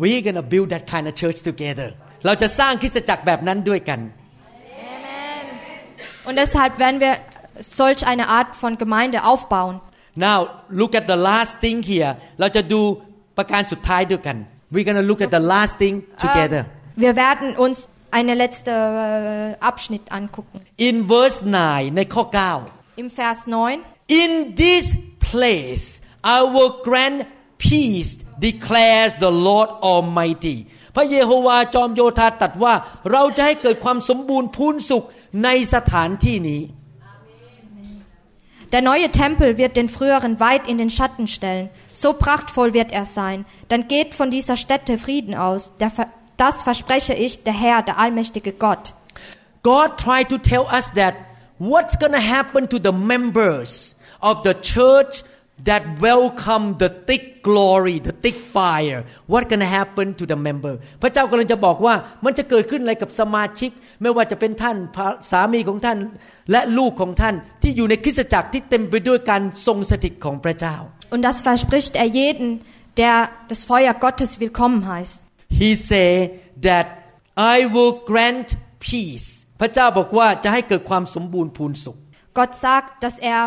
we're gonna build that kind of church together เราจะสร้างคริสตจักรแบบนั้นด้วยกัน Und deshalb werden wir solch eine Art von Gemeinde aufbauen. Now look at the last thing here เราจะดูประการสุดท้ายด้วยกัน we're gonna look at the last thing together Äh, wir werden uns eine letzte äh, Abschnitt angucken. in verse 9ในข้อ Im Vers 9. 9 in this place I will grant peace declares the Lord Almighty พระเยโฮวาจอมโยธาตรัดว่าเราจะให้เกิดความสมบูรณ์พูนสุขในสถานที่นี้ Der neue Tempel wird den früheren weit in den Schatten stellen. So prachtvoll wird er sein. Dann geht von dieser Stätte Frieden aus. Das verspreche ich, der Herr, der allmächtige Gott. God tried to tell us that what's to happen to the members of the church that welcome the thick glory the thick fire what going to happen to the member พระเจ้ากำลังจะบอกว่ามันจะเกิดขึ้นอะไรกับสมาชิก ไม่ว่าจะเป็นท่านพระสามีของท่าน และลูกของท่านที่อยู่ในคริสตจักรที่เต็มไปด้วยการทรงสถิตของพระเจ้า Und das verspricht er jeden, der das Feuer Gottes willkommen heißt. He say that I will grant peace พระเจ้าบอกว่าจะให้เกิดความสมบูรณ์พูนสุข Gott sagt, dass er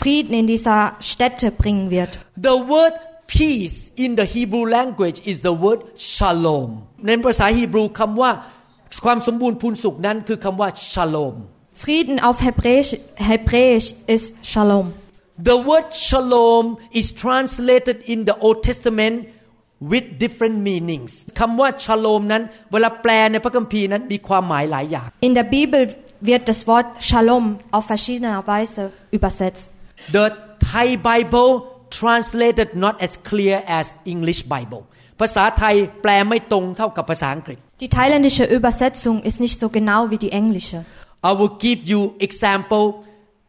Frieden in dieser Stätte bringen wird. The word peace in the Hebrew language is the word shalom ในภาษาฮีบรูคำว่าความสมบูรณ์พูนสุขนั้นคือคำว่า shalom Frieden auf Hebräisch, Hebräisch ist Shalom. The word shalom is translated in the Old Testament with different meanings คำว่า shalom นั้น เวลาแปลในพระคัมภีร์นั้นมีความหมายหลายอย่าง In der Bibel wird das Wort Shalom auf verschiedene Weise übersetzt. The Thai Bible translated not as clear as English Bible ภาษาไทยแปลไม่ตรงเท่ากับภาษาอังกฤษ Die thailändische Übersetzung ist nicht so genau wie die englische. I will give you example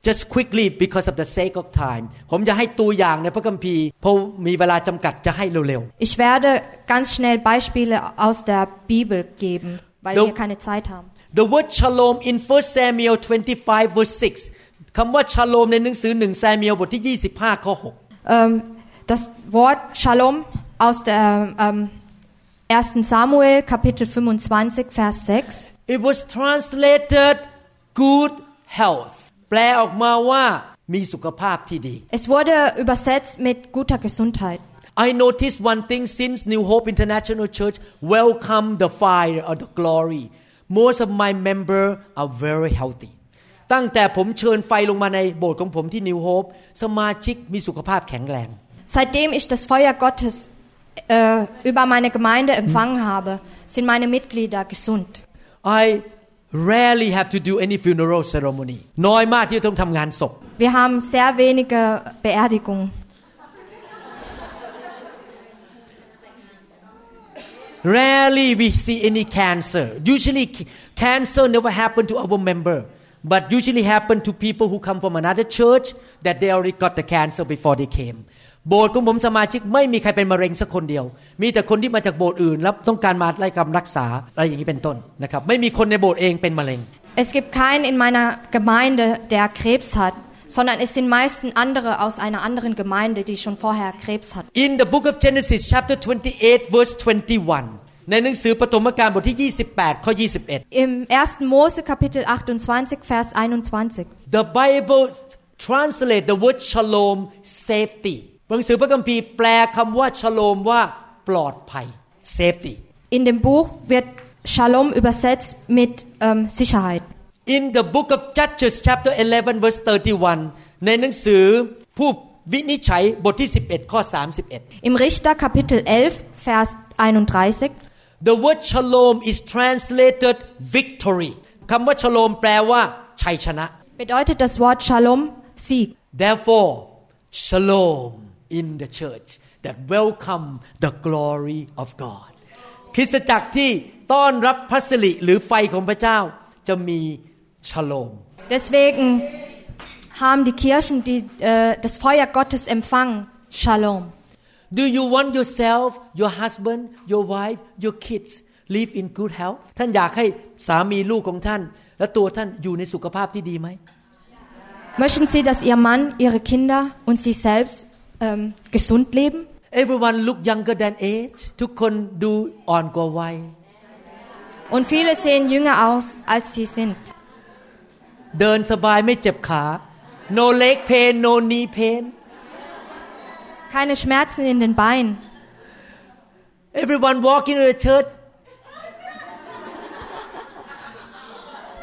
just quickly because of the sake of time ผมจะให้ตัวอย่างในพระคัมภีร์เพราะมีเวลาจำกัดจะให้เร็ว Ich werde ganz schnell Beispiele aus der Bibel geben, weil No. wir keine Zeit haben.ๆ The word shalom in 1 Samuel 25 verse 6 คำว่า shalom ในหนังสือ1 Samuel บทที่ 25 ข้อ Ähm, das Wort Shalom aus der ähm, 1. Samuel Kapitel 25 Vers 6 6 It was translated good health แปลออกมาว่ามีสุขภาพที่ดี Es wurde übersetzt mit guter Gesundheit. I noticed one thing since New Hope International Church welcome the fire or the glory. Most of my member are very healthy. ตั้งแต่ผมเชิญไฟลงมาในโบสถ์ของผมที่ New Hope สมาชิกมีสุขภาพแข็งแรง Seitdem ich das Feuer Gottes äh, über meine Gemeinde empfangen habe, sind meine Mitglieder gesund. I rarely have to do any funeral ceremony น้อยมากที่จะต้องทำงานศพ Wir haben sehr wenige Beerdigungen. Rarely we see any cancer. Usually c- cancer never happen to our member, but usually happen to people who come from another church that they already got the cancer before they came. โบสถ์ของผมสมาชิกไม่มีใครเป็นมะเร็งสักคนเดียว มีแต่คนที่มาจากโบสถ์อื่นแล้วต้องการมาไล่กำรักษาอะไรอย่างนี้เป็นต้นนะครับ ไม่มีคนในโบสถ์เองเป็นมะเร็ง Es gibt keinen in meiner Gemeinde, der Krebs hat, sondern es sind meistens andere aus einer anderen Gemeinde, die schon vorher Krebs hatten. In the book of Genesis chapter 28 verse 21 ในหนังสือปฐมกาลบทที่ 28 ข้อ 21 Im 1. Mose Kapitel 28 Vers 21. The Bible translate the word shalom safety หนังสือพระคัมภีร์แปลคำว่า shalom ว่าปลอดภัย safety In dem Buch wird Shalom übersetzt mit ähm, Sicherheit. In the book of Judges chapter 11 verse 31 ในหนังสือผู้วินิจฉัยบทที่ 11 ข้อ 31 Im Richter Kapitel 11 Vers 31 The word shalom is translated victory คำว่า shalom แปลว่าชัยชนะ bedeutet das Wort Shalom Sieg. Therefore, shalom in the church that welcome the glory of God. คริสตจักรที่ต้อนรับพระสิริหรือไฟของพระเจ้าจะมี shalom. Deswegen haben die Kirchen, die äh, das Feuer Gottes empfangen, Shalom. Do you want yourself, your husband, your wife, your kids live in good health? ท่านอยากให้สามีลูกของท่าน และตัวท่านอยู่ในสุขภาพที่ดีไหม Möchten Sie, dass Ihr Mann, Ihre Kinder und Sie selbst ähm, gesund leben? Everyone look younger than age ทุกคนดูอ่อนกว่าวัย Und viele sehen jünger aus, als sie sind. เดินสบายไม่เจ็บขา no leg pain no knee pain Keine Schmerzen in den Beinen. everyone walk into the church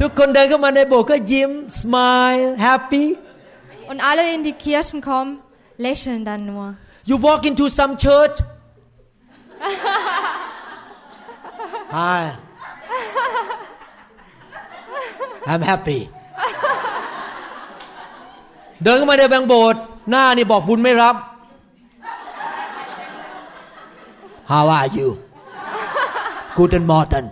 ทุกคนเดินเข้ามาในโบสถ์ก็ยิ้ม smile happy Und alle in die Kirchen kommen, lächeln dann nur. you walk into some church (laughs) hi I'm happy (laughs) เดินเข้ามาในบางโบสถ์หน้านี่บอกบุญไม่รับ How are you? Guten Morgen.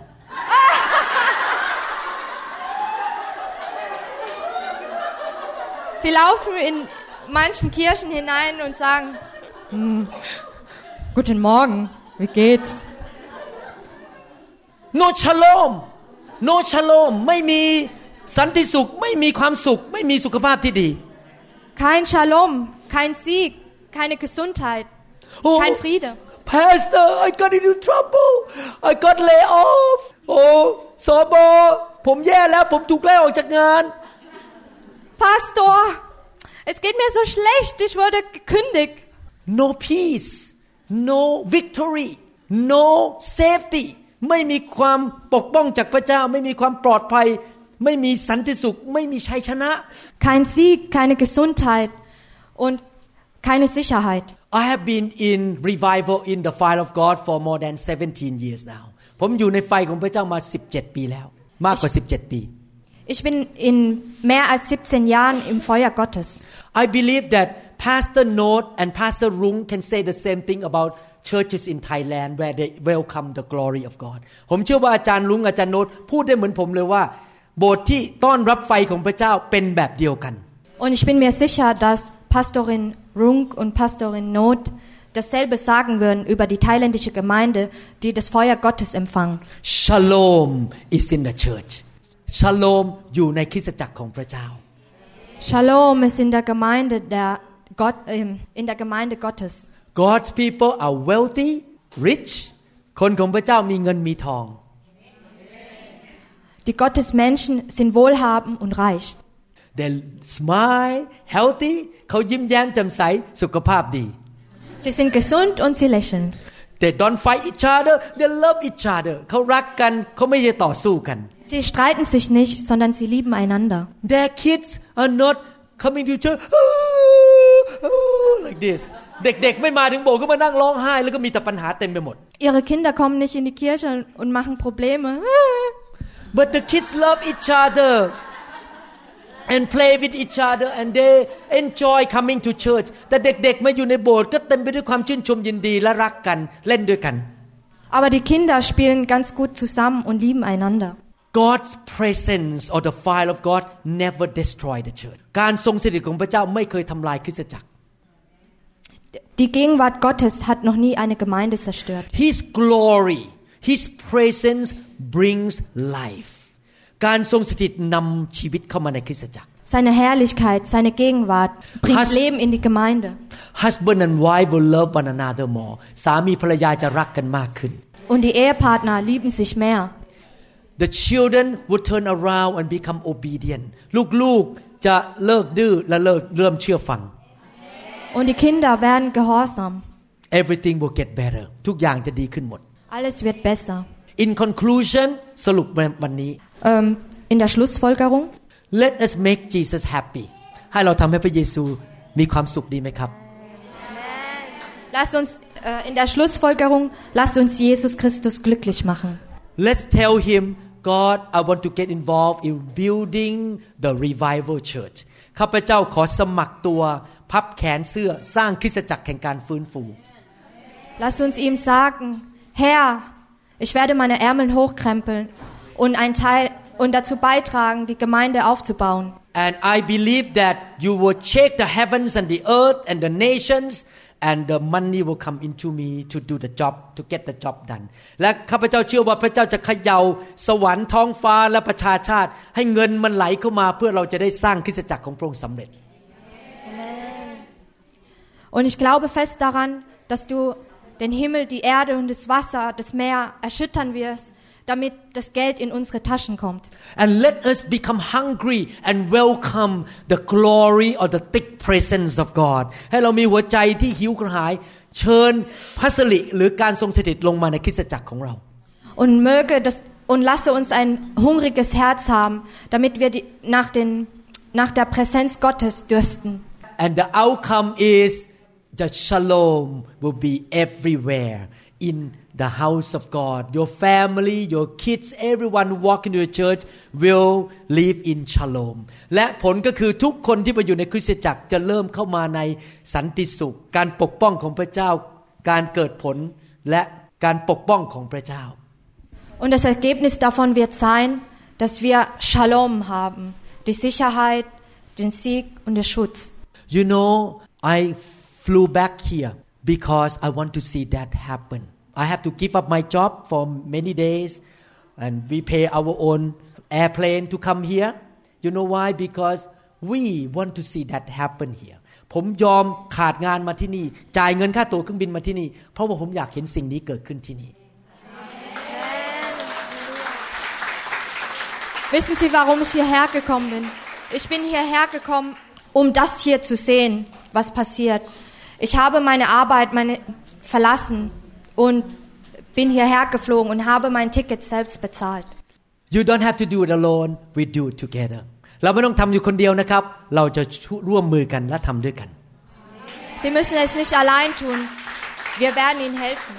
Sie laufen in manchen Kirchen hinein und sagen, hm, Guten Morgen, wie geht's? No Shalom, No Shalom Kein Shalom, kein Sieg, keine Gesundheit, oh, kein Friede. Pastor I got into trouble I got lay off โอ้สอบอผมแย่แล้ว ผมถูกไล่ออกจากงาน Pastor, es geht mir so schlecht, ich wurde gekündigt. no peace no victory no safety ไม่มีความปกป้องจากพระเจ้า ไม่มีความปลอดภัย ไม่มีสันติสุข ไม่มีชัยชนะ Kein Sieg, keine Gesundheit und keine Sicherheit. I have been in revival in the fire of God for more than 17 years now ผมอยู่ในไฟของพระเจ้ามา 17 ปีแล้ว มากกว่า 17 ปี Ich bin in mehr als 17 Jahren im Feuer Gottes. I believe that Pastor Note and Pastor Rung can say the same thing about churches in Thailand where they welcome the glory of God ผมเชื่อว่าอาจารย์ลุงอาจารย์โนตพูดได้เหมือนผมเลยว่า โบสถ์ที่ต้อนรับไฟของพระเจ้าเป็นแบบเดียวกัน Und ich bin mir sicher, dass Pastorin Runk und Pastorin Not dasselbe sagen würden über die thailändische Gemeinde, die das Feuer Gottes empfangen. Shalom is in the church Shalom อยู่ในคริสตจักรของพระเจ้า Shalom ist in der Gemeinde der Gott, ähm, in der Gemeinde Gottes. God's people are wealthy rich คนของพระเจ้ามีเงินมีทอง Die Gottesmenschen sind wohlhabend und reich. they smile healthy เขายิ้มแย้มแจ่มใสสุขภาพดี Sie sind gesund und sie lächeln. they don't fight each other they love each other เขารักกันเขาไม่ได้ต่อสู้กัน Sie streiten sich nicht, sondern sie lieben einander. their kids are not coming to church like this เด็กๆไม่มาถึงโบสถ์ก็มานั่งร้องไห้แล้วก็มีแต่ปัญหาเต็มไปหมด Ihre Kinder kommen nicht in die Kirche und machen Probleme. but the kids love each other and play with each other and they enjoy coming to church แต่เด็กๆมาอยู่ในโบสถ์ก็เต็มไปด้วยความชื่นชมยินดีและรักกันเล่นด้วยกัน Aber die Kinder spielen ganz gut zusammen und lieben einander. God's presence or the fire of God never destroy the church การทรงสถิตของพระเจ้าไม่เคยทำลายคริสตจักร Die Gegenwart Gottes hat noch nie eine Gemeinde zerstört. His glory His presence brings life การทรงสถิตนำชีวิตเข้ามาในคริสตจักร Seine Herrlichkeit, seine Gegenwart bringt Hast- Leben in die Gemeinde. Husband and wife will love one another more สามีภรรยาจะรักกันมากขึ้น Und die Ehepartner lieben sich mehr. The children would turn around and become obedient ลูกๆจะเลิกดื้อและเลิกเริ่มเชื่อฟัง Und die Kinder werden gehorsam. Everything will get better ทุกอย่างจะดีขึ้นหมด Alles wird besser. In conclusion สรุปวันนี้ Ähm, in der Schlussfolgerung, Let us make Jesus happy ให้เราทำให้พระเยซูมีความสุขดีไหมครับ lasst uns äh, in der Schlussfolgerung, lasst uns Jesus Christus glücklich machen. Let's tell him God I want to get involved in building the revival church ข้าพเจ้าขอสมัครตัวพับแขนเสื้อสร้างคริสตจักรแห่งการฟื้นฟู Lasst uns ihm sagen, Herr, ich werde meine Ärmel hochkrempeln und ein Teil und dazu beitragen, die Gemeinde aufzubauen. and I believe that you will shake the heavens and the earth and the nations and the money will come into me to do the job to get the job done และข้าพเจ้าเชื่อว่าพระเจ้าจะเขย่าสวรรค์ท้องฟ้าและประชาชาติ ให้เงินมันไหลเข้ามาเพื่อเราจะได้สร้างคริสตจักรของพระองค์สำเร็จ Und ich glaube fest daran, dass du den Himmel, die Erde und das Wasser, das Meer erschüttern wirst, damit das Geld in unsere Taschen kommt. and let us become hungry and welcome the glory of the thick presence of God ให้เรามีหัวใจที่หิวกระหาย เชิญพระสิริหรือการทรงสถิตลงมาในคริสตจักรของเรา Und möge das und lasse uns ein hungriges Herz haben, damit wir die, nach, den, nach der Präsenz Gottes dürsten. and the outcome is the shalom will be everywhere in the house of God your family your kids everyone who walk into the church will live in shalom และผลก็คือทุกคนที่มาอยู่ในคริสตจักรจะเริ่มเข้ามาในสันติสุข การปกป้องของพระเจ้า การเกิดผลและการปกป้องของพระเจ้า Und das Ergebnis davon wird sein, dass wir Shalom haben, die Sicherheit, den Sieg und den Schutz. You know, I flew back here because I want to see that happen. I have to give up my job for many days and we pay our own airplane to come here. You know why? Because we want to see that happen here. ผมยอมขาดงานมาที่นี่ จ่ายเงินค่าตั๋วเครื่องบินมาที่นี่ เพราะว่าผมอยากเห็นสิ่งนี้เกิดขึ้นที่นี่ Wissen Sie, warum ich hierher gekommen bin? Ich bin hierher gekommen, um das hier zu sehen, was passiert. Ich habe meine Arbeit meine, verlassen und bin hierher geflogen und habe mein Ticket selbst bezahlt. You don't have to do it alone we do it together เราไม่ต้องทำอยู่คนเดียวนะครับ เราจะร่วมมือกันและทำด้วยกัน Sie müssen es nicht allein tun. Wir werden Ihnen helfen.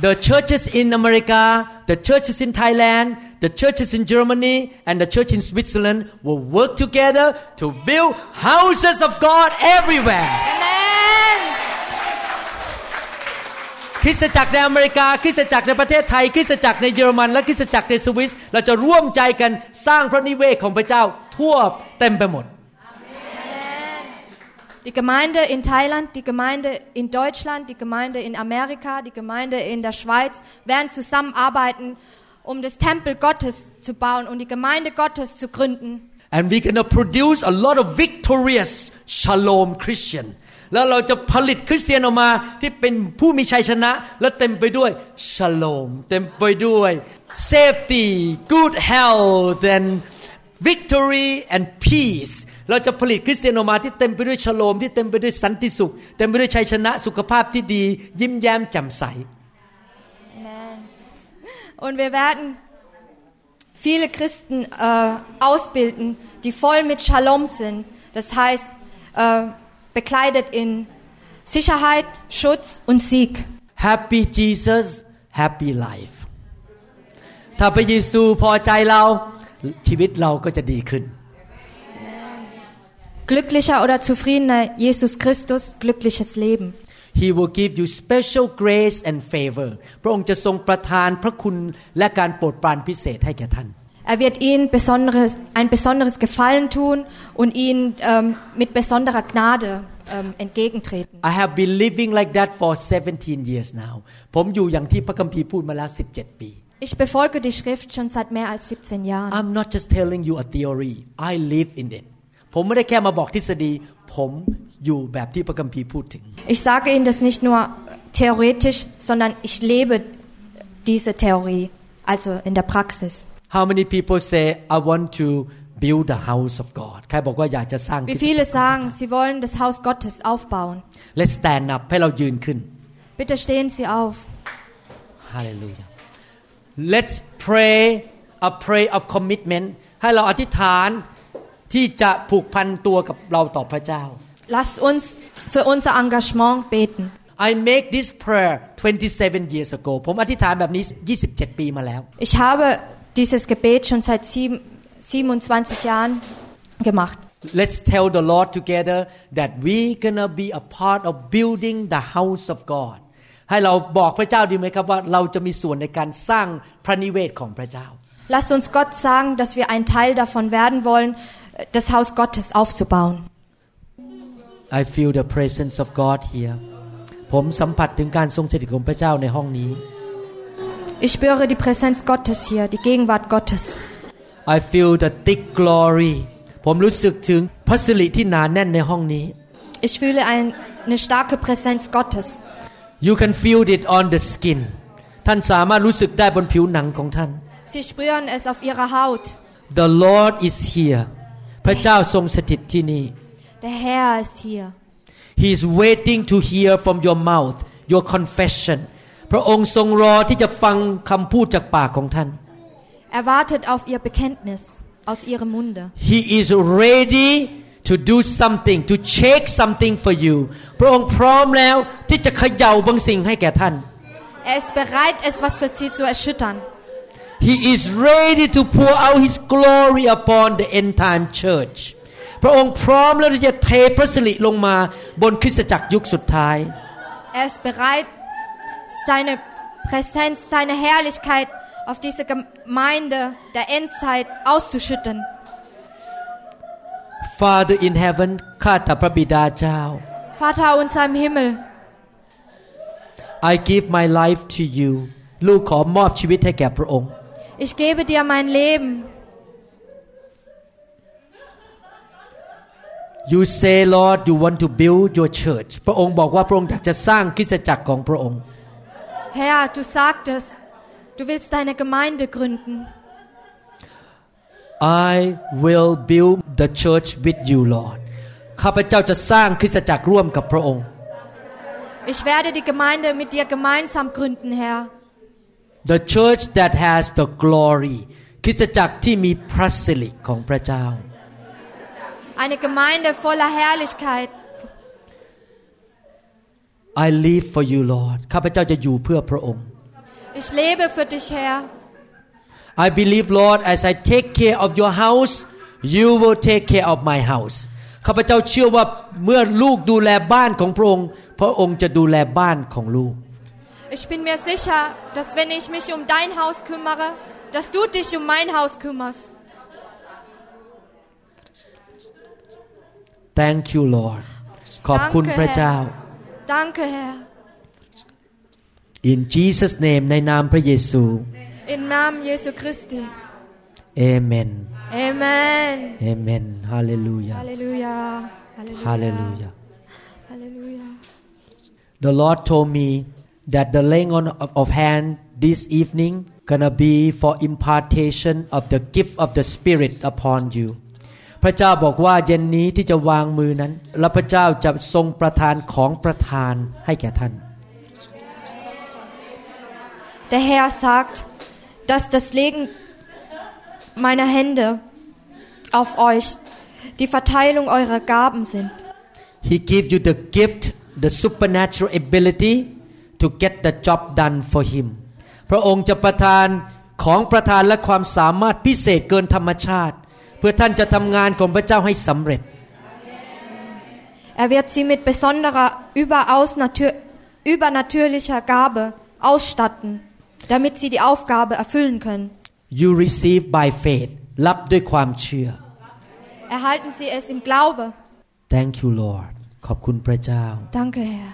The churches in America, the churches in Thailand, the churches in Germany, and the church in Switzerland will work together to build houses of God everywhere. Amen. คริสตจักรในอเมริกา คริสตจักรในประเทศไทย คริสตจักรในเยอรมัน และคริสตจักรในสวิส เราจะร่วมใจกันสร้างพระนิเวศของพระเจ้าทั่วเต็มไปหมด Die Gemeinde in Thailand, die Gemeinde in Deutschland, die Gemeinde in Amerika, die Gemeinde in der Schweiz werden zusammenarbeiten, um das Tempel Gottes zu bauen und die Gemeinde Gottes zu gründen. and we're gonna produce a lot of victorious shalom Christian แล้วเราจะผลิตคริสเตียนออกมาที่เป็นผู้มีชัยชนะ และเต็มไปด้วย shalom เต็มไปด้วย safety good health and victory and peace เราจะผลิตคริสเตียนออกมาที่เต็มไปด้วยชโลมที่เต็มไปด้วยสันติสุข เต็มไปด้วยชัยชนะสุขภาพที่ดี ยิ้มแย้มแจ่มใส Amen. Und wir werden viele Christen äh, ausbilden, die voll mit Shalom sind. Das heißt, äh, bekleidet in Sicherheit, Schutz und Sieg. Happy Jesus Happy Life ถ้าพระเยซูพอใจเราชีวิตเราก็จะดีขึ้น Glücklicher oder zufriedener Jesus Christus, glückliches Leben. He will give you special grace and favor พระองค์จะทรงประทานพระคุณและการโปรดปรานพิเศษให้แก่ท่าน Er wird ihnen besonderes, ein besonderes Gefallen tun und ihnen ähm, mit besonderer Gnade ähm, entgegentreten. I have been living like that for 17 years now ผมอยู่อย่างที่พระคัมภีร์พูดมาแล้ว 17 ปี Ich befolge die Schrift schon seit mehr als 17 Jahren. I'm not just telling you a theory I live in it ผมไม่ได้แค่มาบอกทฤษฎี ผมอยู่แบบที่พระคัมภีร์พูดถึง Ich sage Ihnen das nicht nur theoretisch, sondern ich lebe diese Theorie, also in der Praxis. How many people say I want to build the house of God ใครบอกว่าอยากจะสร้าง Wie viele sagen, sie wollen das Haus Gottes aufbauen? Let's stand up ให้เรายืนขึ้น Bitte stehen Sie auf. Hallelujah Let's pray a prayer of commitment ให้เราอธิษฐาน ที่จะผูกพันตัวกับเราต่อพระเจ้า Lasst uns für unser Engagement beten. I make this prayer 27 years ago ผมอธิษฐานแบบนี้ 27 ปีมาแล้ว Ich habe dieses Gebet schon seit sieben, 27 Jahren gemacht. Let's tell the Lord together that we gonna be a part of building the house of God ให้เราบอกพระเจ้าดีไหมครับว่าเราจะมีส่วนในการสร้างพระนิเวศของพระเจ้า Lasst uns Gott sagen, dass wir ein Teil davon werden wollen, das Haus Gottes aufzubauen. I feel the presence of God here ผมสัมผัสถึงการทรงสถิตของพระเจ้าในห้องนี้ Ich spüre die Präsenz Gottes hier, die Gegenwart Gottes. I feel the thick glory ผมรู้สึกถึงพระสิริที่หนาแน่นในห้องนี้ Ich fühle ein, eine starke Präsenz Gottes. You can feel it on the skin ท่านสามารถรู้สึกได้บนผิวหนังของท่าน Sie spüren es auf ihrer Haut. The Lord is here พระเจ้าทรงสถิตที่นี่ Der Herr ist hier. He is waiting to hear from your mouth your confession พระองค์ทรงรอที่จะฟังคำพูดจากปากของท่าน Er wartet auf ihr Bekenntnis aus ihrem Munde. He is ready to do something to shake something for you พระองค์พร้อมแล้วที่จะเขย่าบางสิ่งให้แก่ท่าน Er ist bereit, etwas für sie zu erschüttern. He is ready to pour out His glory upon the end time church พระองค์พร้อมแล้วที่จะเทพระสิริลงมาบนคริสตจักรยุคสุดท้าย Er ist bereit, seine Präsenz, seine Herrlichkeit auf diese Gemeinde der Endzeit auszuschütten. Father in heaven ข้าแต่พระบิดาเจ้า Vater unser im Himmel, I give my life to you ลูกขอมอบชีวิตให้แก่พระองค์ ich gebe dir mein Leben. You say Lord you want to build your church พระองค์บอกว่าพระองค์อยากจะสร้างคริสตจักรของพระองค์ Herr, du sagtest, du willst deine Gemeinde gründen. I will build the church with you Lord ข้าพเจ้าจะสร้างคริสตจักรร่วมกับพระองค์ Ich werde die Gemeinde mit dir gemeinsam gründen, Herr. The church that has the glory คริสตจักรที่มีพระสิริของพระเจ้า Eine Gemeinde voller Herrlichkeit. I live for you Lord ข้าพเจ้าจะอยู่เพื่อพระองค์ Ich lebe für dich, Herr. I believe Lord as I take care of your house you will take care of my house ข้าพเจ้าเชื่อว่าเมื่อลูกดูแลบ้านของพระองค์ พระองค์จะดูแลบ้านของลูก Ich bin mir sicher, dass wenn ich mich um dein Haus kümmere, dass du dich um mein Haus kümmerst. Thank you Lord ขอบคุณพระเจ้า Danke, Herr. In Jesus name ในนามพระเยซู Im Namen Jesu Christi. Amen Amen. Amen Hallelujah Halleluja. Halleluja. Hallelujah Halleluja. The Lord told me that the laying on of, of hand this evening gonna be for impartation of the gift of the Spirit upon you พระเจ้าบอกว่าเย็นนี้ที่จะวางมือนั้น และพระเจ้าจะทรงประทานของประทานให้แก่ท่าน Der Herr sagt, dass das Legen meiner Hände auf euch die Verteilung eurer Gaben sind. He give you the gift the supernatural ability to get the job done for him พระองค์จะประทานของประทานและความสามารถพิเศษเกินธรรมชาติ เพื่อท่านจะทำงานของพระเจ้าให้สำเร็จ Er wird sie mit besonderer, überaus natür übernatürlicher Gabe ausstatten, damit sie die Aufgabe erfüllen können. you receive by faith รับด้วยความเชื่อ Erhalten Sie es im Glaube. Thank you Lord ขอบคุณพระเจ้า Danke, Herr.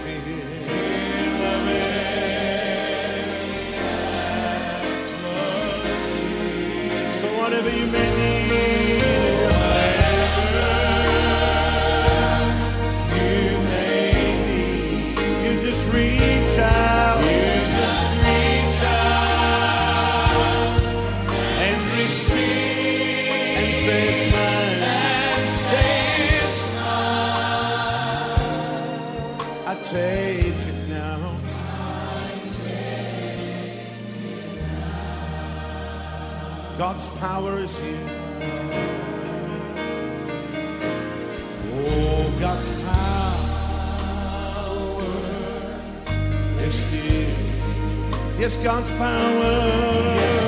God's power is here. Yes, God's power.